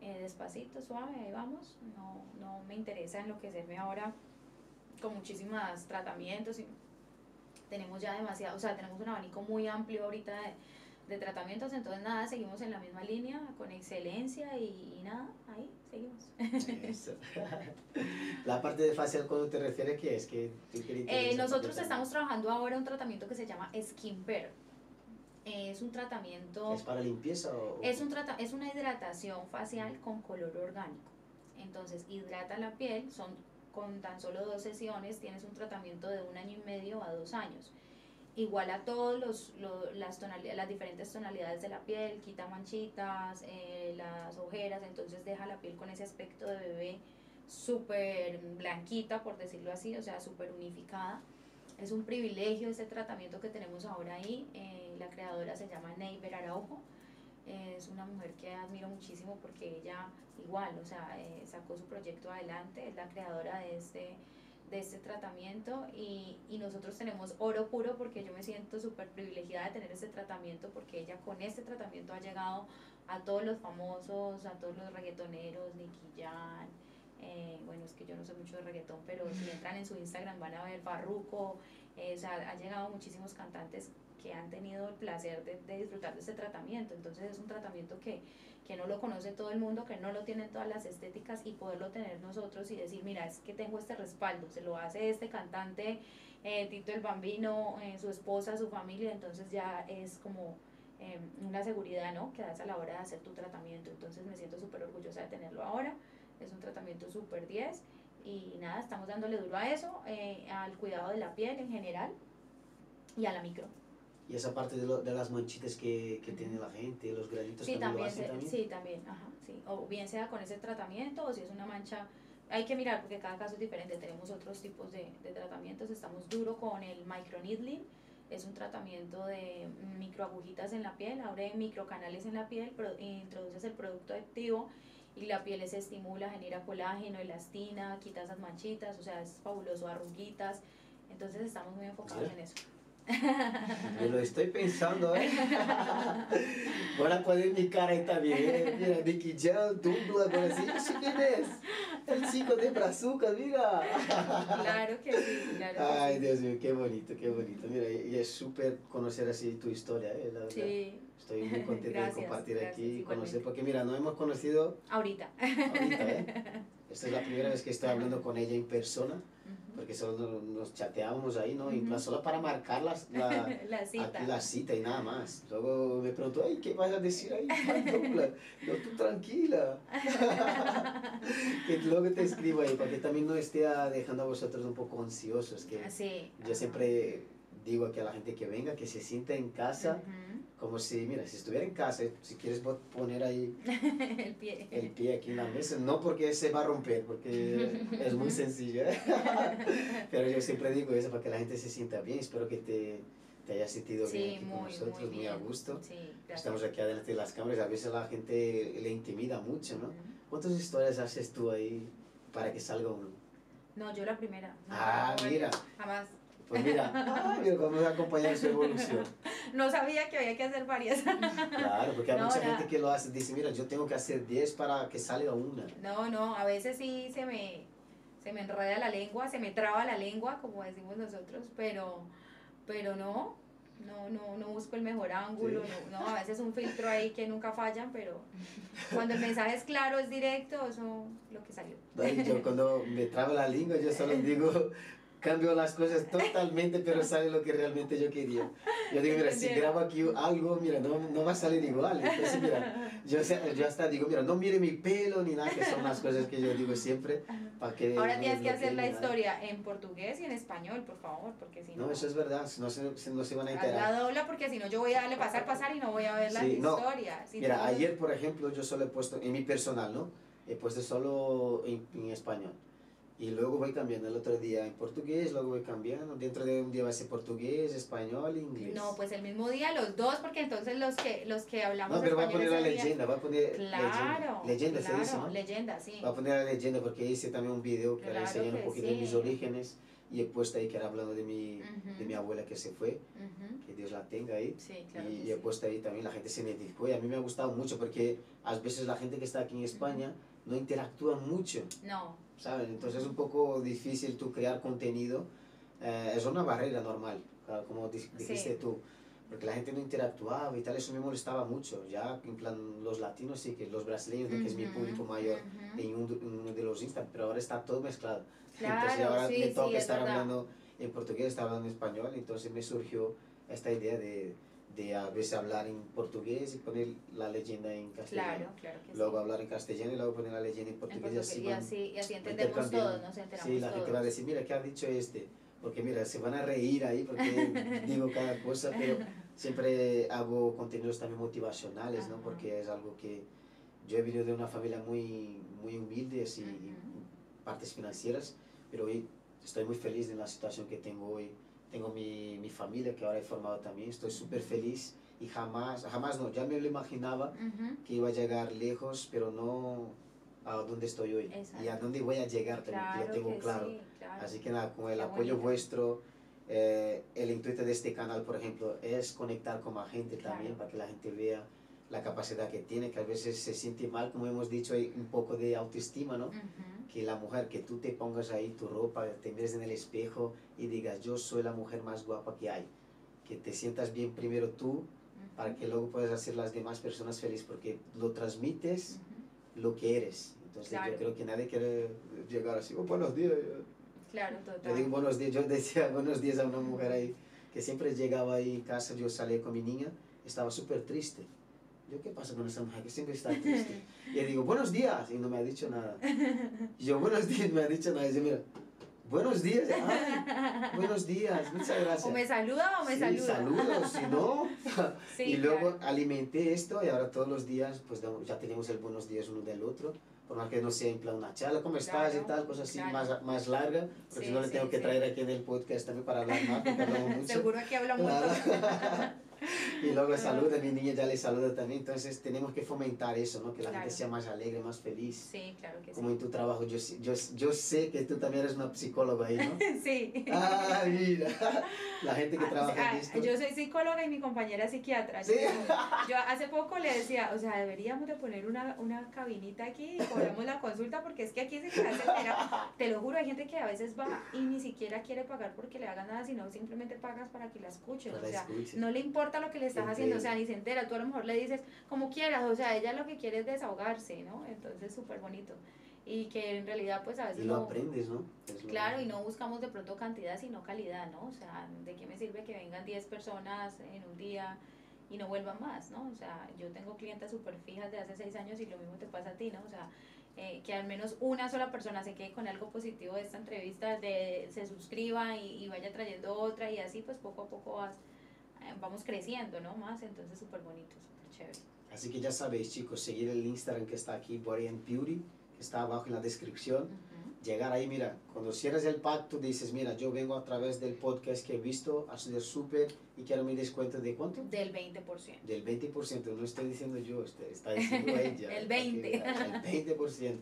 eh, despacito, suave, ahí vamos. No, no me interesa enloquecerme ahora con muchísimos tratamientos. Y tenemos ya demasiado, o sea, tenemos un abanico muy amplio ahorita de, de tratamientos, entonces nada, seguimos en la misma línea, con excelencia y, nada, ahí seguimos. [LAUGHS]
la parte de facial, cuando te refieres, ¿qué es? que
eh, nosotros estamos trabajando ahora un tratamiento que se llama Skin Pair es un tratamiento...
¿Es para limpieza o...?
Es, un trata, es una hidratación facial con color orgánico. Entonces, hidrata la piel, son con tan solo dos sesiones, tienes un tratamiento de un año y medio a dos años. Igual a todos los, las, tonalidades, las diferentes tonalidades de la piel, quita manchitas, eh, las ojeras, entonces deja la piel con ese aspecto de bebé súper blanquita, por decirlo así, o sea, súper unificada. Es un privilegio ese tratamiento que tenemos ahora ahí. Eh, la creadora se llama Neiber Araujo. es una mujer que admiro muchísimo porque ella igual, o sea, eh, sacó su proyecto adelante, es la creadora de este, de este tratamiento y, y nosotros tenemos oro puro porque yo me siento súper privilegiada de tener este tratamiento porque ella con este tratamiento ha llegado a todos los famosos, a todos los reggaetoneros, Nicky Jan, eh, bueno, es que yo no sé mucho de reggaetón, pero si entran en su Instagram van a ver Farruko, eh, o han llegado muchísimos cantantes que han tenido el placer de, de, disfrutar de este tratamiento. Entonces es un tratamiento que, que no lo conoce todo el mundo, que no lo tienen todas las estéticas y poderlo tener nosotros y decir, mira, es que tengo este respaldo, se lo hace este cantante, eh, Tito el Bambino, su esposa, su familia, entonces ya es como una seguridad, ¿no? Que das a la hora de hacer tu tratamiento. Entonces me siento súper orgullosa de tenerlo ahora es un tratamiento super 10 y nada, estamos dándole duro a eso, eh, al cuidado de la piel en general y a la micro.
Y esa parte de, lo, de las manchitas que, que, tiene la gente, los granitos
sí, también, Sí, también, ajá, sí. O bien sea con ese tratamiento o si es una mancha, hay que mirar porque cada caso es diferente. Tenemos otros tipos de, de tratamientos. Estamos duro con el microneedling, es un tratamiento de microagujitas en la piel, abre microcanales en la piel, introduces el producto activo y la piel se estimula, genera colágeno, elastina, quita esas manchitas, o sea, es fabuloso, arruguitas. Entonces estamos muy enfocados en eso.
Me lo estoy pensando, ¿eh? Voy a poner mi cara ahí también. Mira, Nicky Jam, Dumbla, agora sí. ¿Quién es? El chico de Brazuca, mira.
Claro que sí, claro.
Ay, Dios mío, qué bonito, qué bonito. Mira, y es súper conocer así tu historia, ¿eh? La verdad. Sí. Estoy muy [LAUGHS] contenta de compartir aquí y conocer, porque mira, no hemos conocido...
Ahorita.
Ahorita, ¿eh? [LAUGHS] Esta es la primera vez que estoy hablando con ella en persona, porque solo nos chateábamos ahí, ¿no? Y solo para marcar la, [LAUGHS]
la, cita.
la cita y nada más. Luego me preguntó, ay, ¿qué vas a decir ahí? no, tú tranquila. que luego te escribo ahí, para que también no esté dejando a vosotros un poco ansiosos, que
sí.
yo siempre digo aquí a la gente que venga, que se sienta en casa como si, mira, si estuviera en casa, si quieres poner ahí [LAUGHS]
el, pie.
el pie aquí en la mesa, no porque se va a romper, porque [LAUGHS] es muy sencillo, [LAUGHS] pero yo siempre digo eso para que la gente se sienta bien, espero que te, te hayas sentido bien aquí con nosotros, muy, a gusto.
Sí,
Estamos aquí adelante de las cámaras, a veces la gente le intimida mucho, ¿no? ¿Cuántas historias haces tú ahí para que salga uno?
No, yo la primera.
ah, mira.
Jamás.
Pues mira, vamos a acompañar su evolución. [LAUGHS]
No sabía que había que hacer varias. [LAUGHS]
Claro, porque hay mucha gente que lo hace, dice, mira, yo tengo que hacer 10 para que salga una.
No, no, a veces sí se me, se me enreda la lengua, se me traba la lengua, como decimos nosotros, pero, pero no, no, no, no busco el mejor ángulo, no, no, a veces un filtro ahí que nunca fallan, pero cuando el mensaje es claro, es directo, eso es lo que salió.
yo cuando me traba la lengua, yo solo [LAUGHS] digo cambio las cosas totalmente, pero sale lo que realmente yo quería. Yo digo, mira, si grabo aquí algo, mira, no, no va a salir igual. Entonces, mira, yo, yo hasta digo, mira, no mire mi pelo ni nada, que son las cosas que yo digo siempre, para que...
Ahora
no
tienes que hacer la historia en portugués y en español, por favor, porque si no...
No, eso es verdad, no se, no se van a enterar.
la dobla porque si no yo voy a darle pasar, pasar y no voy a ver la
Sí, no.
historia. Si
Mira,
no-
ayer, por ejemplo, yo solo he puesto, en mi personal, ¿no? He puesto solo en, en español. Y luego voy cambiando el otro día en portugués, luego voy cambiando. Dentro de un día va a ser portugués, español, inglés.
No, pues el mismo día los dos, porque entonces los que los que hablamos
No, pero va a poner la leyenda, va a poner
Claro,
leyenda. Leyenda
claro,
se dice, ¿no?
leyenda, sí.
Va a poner la leyenda porque hice también un video que
Claro
enseñando un poquito de mis
sí.
orígenes y he puesto ahí que era hablando de mi,
Ujú.
de mi abuela que se fue,
Ujú,
que Dios la tenga ahí.
Sí, claro.
y, he
sí.
puesto ahí también la gente se identificó y a mí me ha gustado mucho porque a veces la gente que está aquí en España no interactúa mucho,
No,
¿saben? Entonces es un poco difícil tú crear contenido, eh, es una barrera normal, como di- dijiste
Sí.
tú, porque la gente no interactuaba y tal, eso me molestaba mucho, ya en plan los latinos sí, que los brasileños, ¿no? que es mi público mayor
ujú.
en uno de, los Insta, pero ahora está todo mezclado.
Claro,
entonces ahora
sí,
me
sí,
toca
es
estar
verdad.
hablando en portugués, estar hablando en español, entonces me surgió esta idea de, de a veces hablar en portugués y poner la leyenda en castellano.
Claro, claro que
Luego
sí.
hablar en castellano y luego poner la leyenda en
En
portugués,
portugués,
y así
y así, y así entendemos todos, nos enteramos
Sí, la gente va a
todos.
decir, mira, ¿qué ha dicho este? Porque mira, se van a reír ahí porque [LAUGHS] digo cada cosa, pero siempre hago contenidos también motivacionales, ¿no?
Ajá.
Porque es algo que yo he venido de una familia muy, muy humilde, así,
Ujú.
partes financieras, pero hoy estoy muy feliz de la situación que tengo hoy. Tengo mi, mi familia que ahora he formado también, estoy súper feliz y jamás, jamás no, ya me lo imaginaba que iba a llegar lejos, pero no a donde estoy hoy y a
Exacto.
dónde voy a llegar también, que lo tengo
que
claro.
sí, claro.
Así que nada, con el
Qué
apoyo
bonito.
vuestro, eh, el intuito de este canal, por ejemplo, es conectar con más gente
Claro.
también, para que la gente vea la capacidad que tiene, que a veces se siente mal, como hemos dicho, hay un poco de autoestima, ¿no? Que la mujer, que tú te pongas ahí tu ropa, te mires en el espejo y digas, yo soy la mujer más guapa que hay. Que te sientas bien primero tú, para que luego puedas hacer las demás personas felices, porque lo transmites lo que eres. Entonces
Claro.
yo creo que nadie quiere llegar así, oh, buenos días.
Claro,
Yo
total.
digo buenos días, yo decía [LAUGHS] buenos días a una mujer ahí que siempre llegaba ahí en casa, yo salía con mi niña, estaba súper triste. Yo, ¿qué pasa con esa mujer que siempre está triste? [LAUGHS] Y le digo, buenos días, y no me ha dicho nada. Y yo, buenos días, me ha dicho nada. Y yo, mira, buenos días, ay, buenos días, muchas gracias.
O me saluda o me
sí,
saluda.
saludos, si no. [LAUGHS]
Sí,
y luego
claro.
alimenté esto y ahora todos los días pues ya tenemos el buenos días uno del otro. Por más que no sea en plan una charla, ¿cómo estás?
Claro,
y tal, cosas así
claro.
más, más larga. Porque
Sí,
si no le tengo que traer aquí en el podcast también para hablar más, porque hablamos [LAUGHS] mucho.
Seguro que habla mucho. [LAUGHS]
Y luego saluda, mi niña ya le saluda también. Entonces tenemos que fomentar eso, ¿no? Que la
Claro.
gente sea más alegre, más feliz.
Sí, claro que
Como
sí.
en tu trabajo, yo, yo, yo sé que tú también eres una psicóloga ahí, ¿no? [LAUGHS]
Sí.
Ah, mira, [LAUGHS] la gente que
Ah,
trabaja
ah,
en esto.
Yo soy psicóloga y mi compañera es psiquiatra.
Sí.
Yo, yo hace poco le decía, o sea, deberíamos de poner una, una cabinita aquí y cobramos la consulta porque es que aquí se hace terapia. Te lo juro, hay gente que a veces va y ni siquiera quiere pagar porque le hagan nada, sino simplemente pagas para que la escuchen.
Para
O sea,
escuchen.
no le importa lo que le estás haciendo, o sea, ni se entera. Tú a lo mejor le dices como quieras, o sea, ella lo que quiere es desahogarse, ¿no? Entonces, súper bonito. Y que en realidad, pues a veces
Y lo
no-
aprendes, ¿no? Es lo-
Claro, y no buscamos de pronto cantidad, sino calidad, ¿no? O sea, ¿de qué me sirve que vengan 10 personas en un día y no vuelvan más, ¿no? O sea, yo tengo clientes súper fijas de hace 6 años y lo mismo te pasa a ti, ¿no? O sea, eh, que al menos una sola persona se quede con algo positivo de esta entrevista, de, se suscriba y, y vaya trayendo otra y así pues poco a poco vas, vamos creciendo, ¿no? Más, entonces súper bonito, súper chévere.
Así que ya sabéis, chicos, seguir el Instagram que está aquí, Body and Beauty, que está abajo en la descripción.
Ujú.
Llegar ahí, mira, cuando cierras el pacto, dices, mira, yo vengo a través del podcast que he visto, ha sido súper y quiero mi descuento de cuánto?
Del 20%.
Del 20%, no estoy diciendo yo, este- está diciendo [LAUGHS] ella.
El
para que
20.
veáis, El 20%.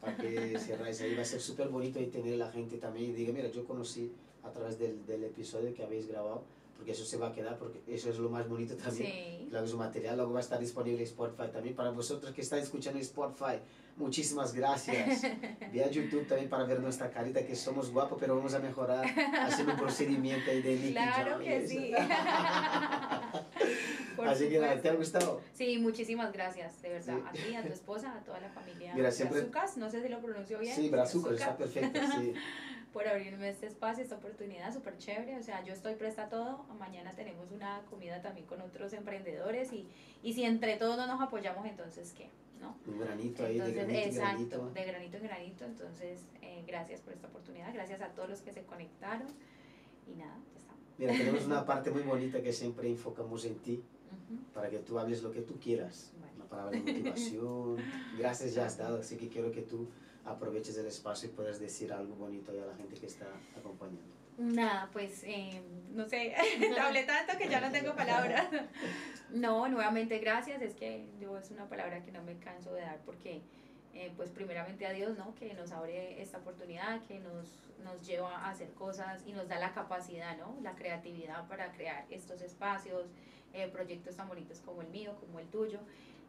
Para que cerráis ahí, va a ser súper bonito y tener la gente también y diga, mira, yo conocí a través del, del episodio que habéis grabado, porque eso se va a quedar, porque eso es lo más bonito también.
Sí.
Claro, su material luego va a estar disponible en Spotify también. Para vosotros que estáis escuchando en Spotify, muchísimas gracias. [LAUGHS] Ve a YouTube también para ver nuestra carita, que somos guapos, pero vamos a mejorar haciendo un procedimiento ahí de Nicky
Claro que
eso.
sí. [LAUGHS]
Así que nada, ¿te ha gustado?
Sí, muchísimas gracias, de verdad.
Sí.
A ti, a tu esposa, a toda la familia.
Mira, siempre-
Brazucas, no sé si lo pronuncio bien.
Sí, brazucas, está perfecto, sí. [LAUGHS]
por abrirme este espacio, esta oportunidad súper chévere. O sea, yo estoy presta a todo. Mañana tenemos una comida también con otros emprendedores y, y si entre todos no nos apoyamos, entonces ¿qué? ¿no?
Un granito ahí, de granito
exacto,
en granito.
de granito en granito. Entonces, eh, gracias por esta oportunidad, gracias a todos los que se conectaron y nada, ya estamos.
Mira, tenemos una parte muy bonita que siempre enfocamos en ti,
Ujú.
para que tú hables lo que tú quieras.
Vale.
Una palabra de motivación. [LAUGHS] Gracias ya has dado, así que quiero que tú aproveches el espacio y puedas decir algo bonito a la gente que está acompañando.
Nada, pues eh, no sé, [LAUGHS] [LAUGHS] hablé tanto que ya no tengo palabras. [LAUGHS] No, nuevamente gracias, es que yo es una palabra que no me canso de dar porque eh, pues primeramente a Dios, ¿no? Que nos abre esta oportunidad, que nos, nos lleva a hacer cosas y nos da la capacidad, ¿no? La creatividad para crear estos espacios, eh, proyectos tan bonitos como el mío, como el tuyo.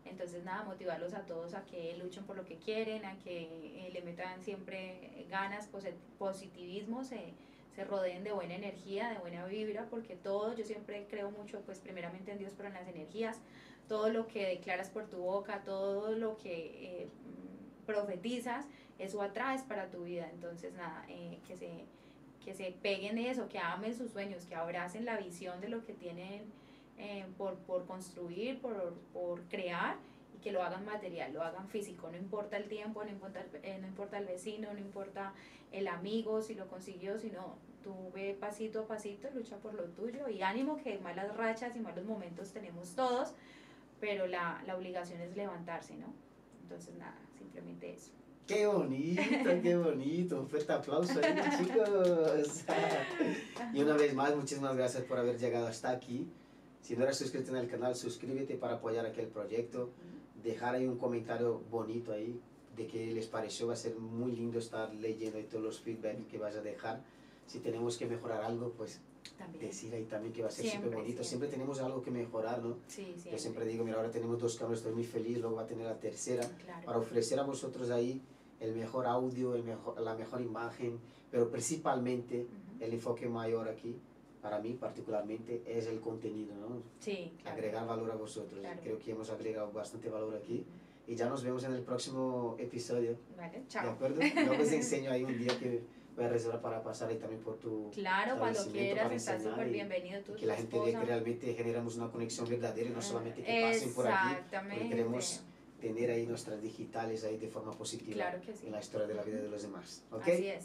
Entonces, nada, motivarlos a todos a que luchen por lo que quieren, a que eh, le metan siempre ganas, posi- positivismo, se, se rodeen de buena energía, de buena vibra, porque todo, yo siempre creo mucho, pues primeramente en Dios, pero en las energías, todo lo que declaras por tu boca, todo lo que eh, profetizas, eso atraes para tu vida. Entonces, nada, eh, que, se, que se peguen eso, que amen sus sueños, que abracen la visión de lo que tienen eh, por, por construir, por, por crear y que lo hagan material, lo hagan físico, no importa el tiempo, no importa el, eh, no importa el vecino, no importa el amigo, si lo consiguió, sino tú ve pasito a pasito, lucha por lo tuyo y ánimo que malas rachas y malos momentos tenemos todos, pero la, la obligación es levantarse, ¿no? Entonces nada, simplemente eso.
¡Qué bonito, qué bonito! Un fuerte aplauso ahí, [LAUGHS] chicos. [LAUGHS] Y una vez más, muchísimas gracias por haber llegado hasta aquí. Si no eres suscrito en el canal, suscríbete para apoyar aquel proyecto. Dejar ahí un comentario bonito ahí de qué les pareció. Va a ser muy lindo estar leyendo ahí todos los feedback que vas a dejar. Si tenemos que mejorar algo, pues
También.
decir ahí también que va a ser súper bonito.
siempre.
Siempre tenemos algo que mejorar, ¿no?
Sí, siempre.
Yo siempre digo, mira, ahora tenemos dos cámaras, estoy muy feliz, luego va a tener la tercera
Claro.
para ofrecer a vosotros ahí el mejor audio, el mejor, la mejor imagen, pero principalmente el enfoque mayor aquí, para mí particularmente, es el contenido, ¿no?
Sí, claro.
Agregar valor a vosotros.
Claro.
Creo que hemos agregado bastante valor aquí y ya nos vemos en el próximo episodio,
Vale,
¿de
chao.
acuerdo? Yo les [LAUGHS] enseño ahí un día que voy a reservar para pasar ahí también por tu...
Claro, cuando quieras, estás súper bienvenido tú,
que la gente vea que
esposa.
realmente generamos una conexión verdadera y no solamente que pasen por aquí,
Exactamente.
porque queremos tener ahí nuestras digitales ahí de forma positiva
Claro que sí.
en la historia de la vida de los demás. ¿Ok?
Así es.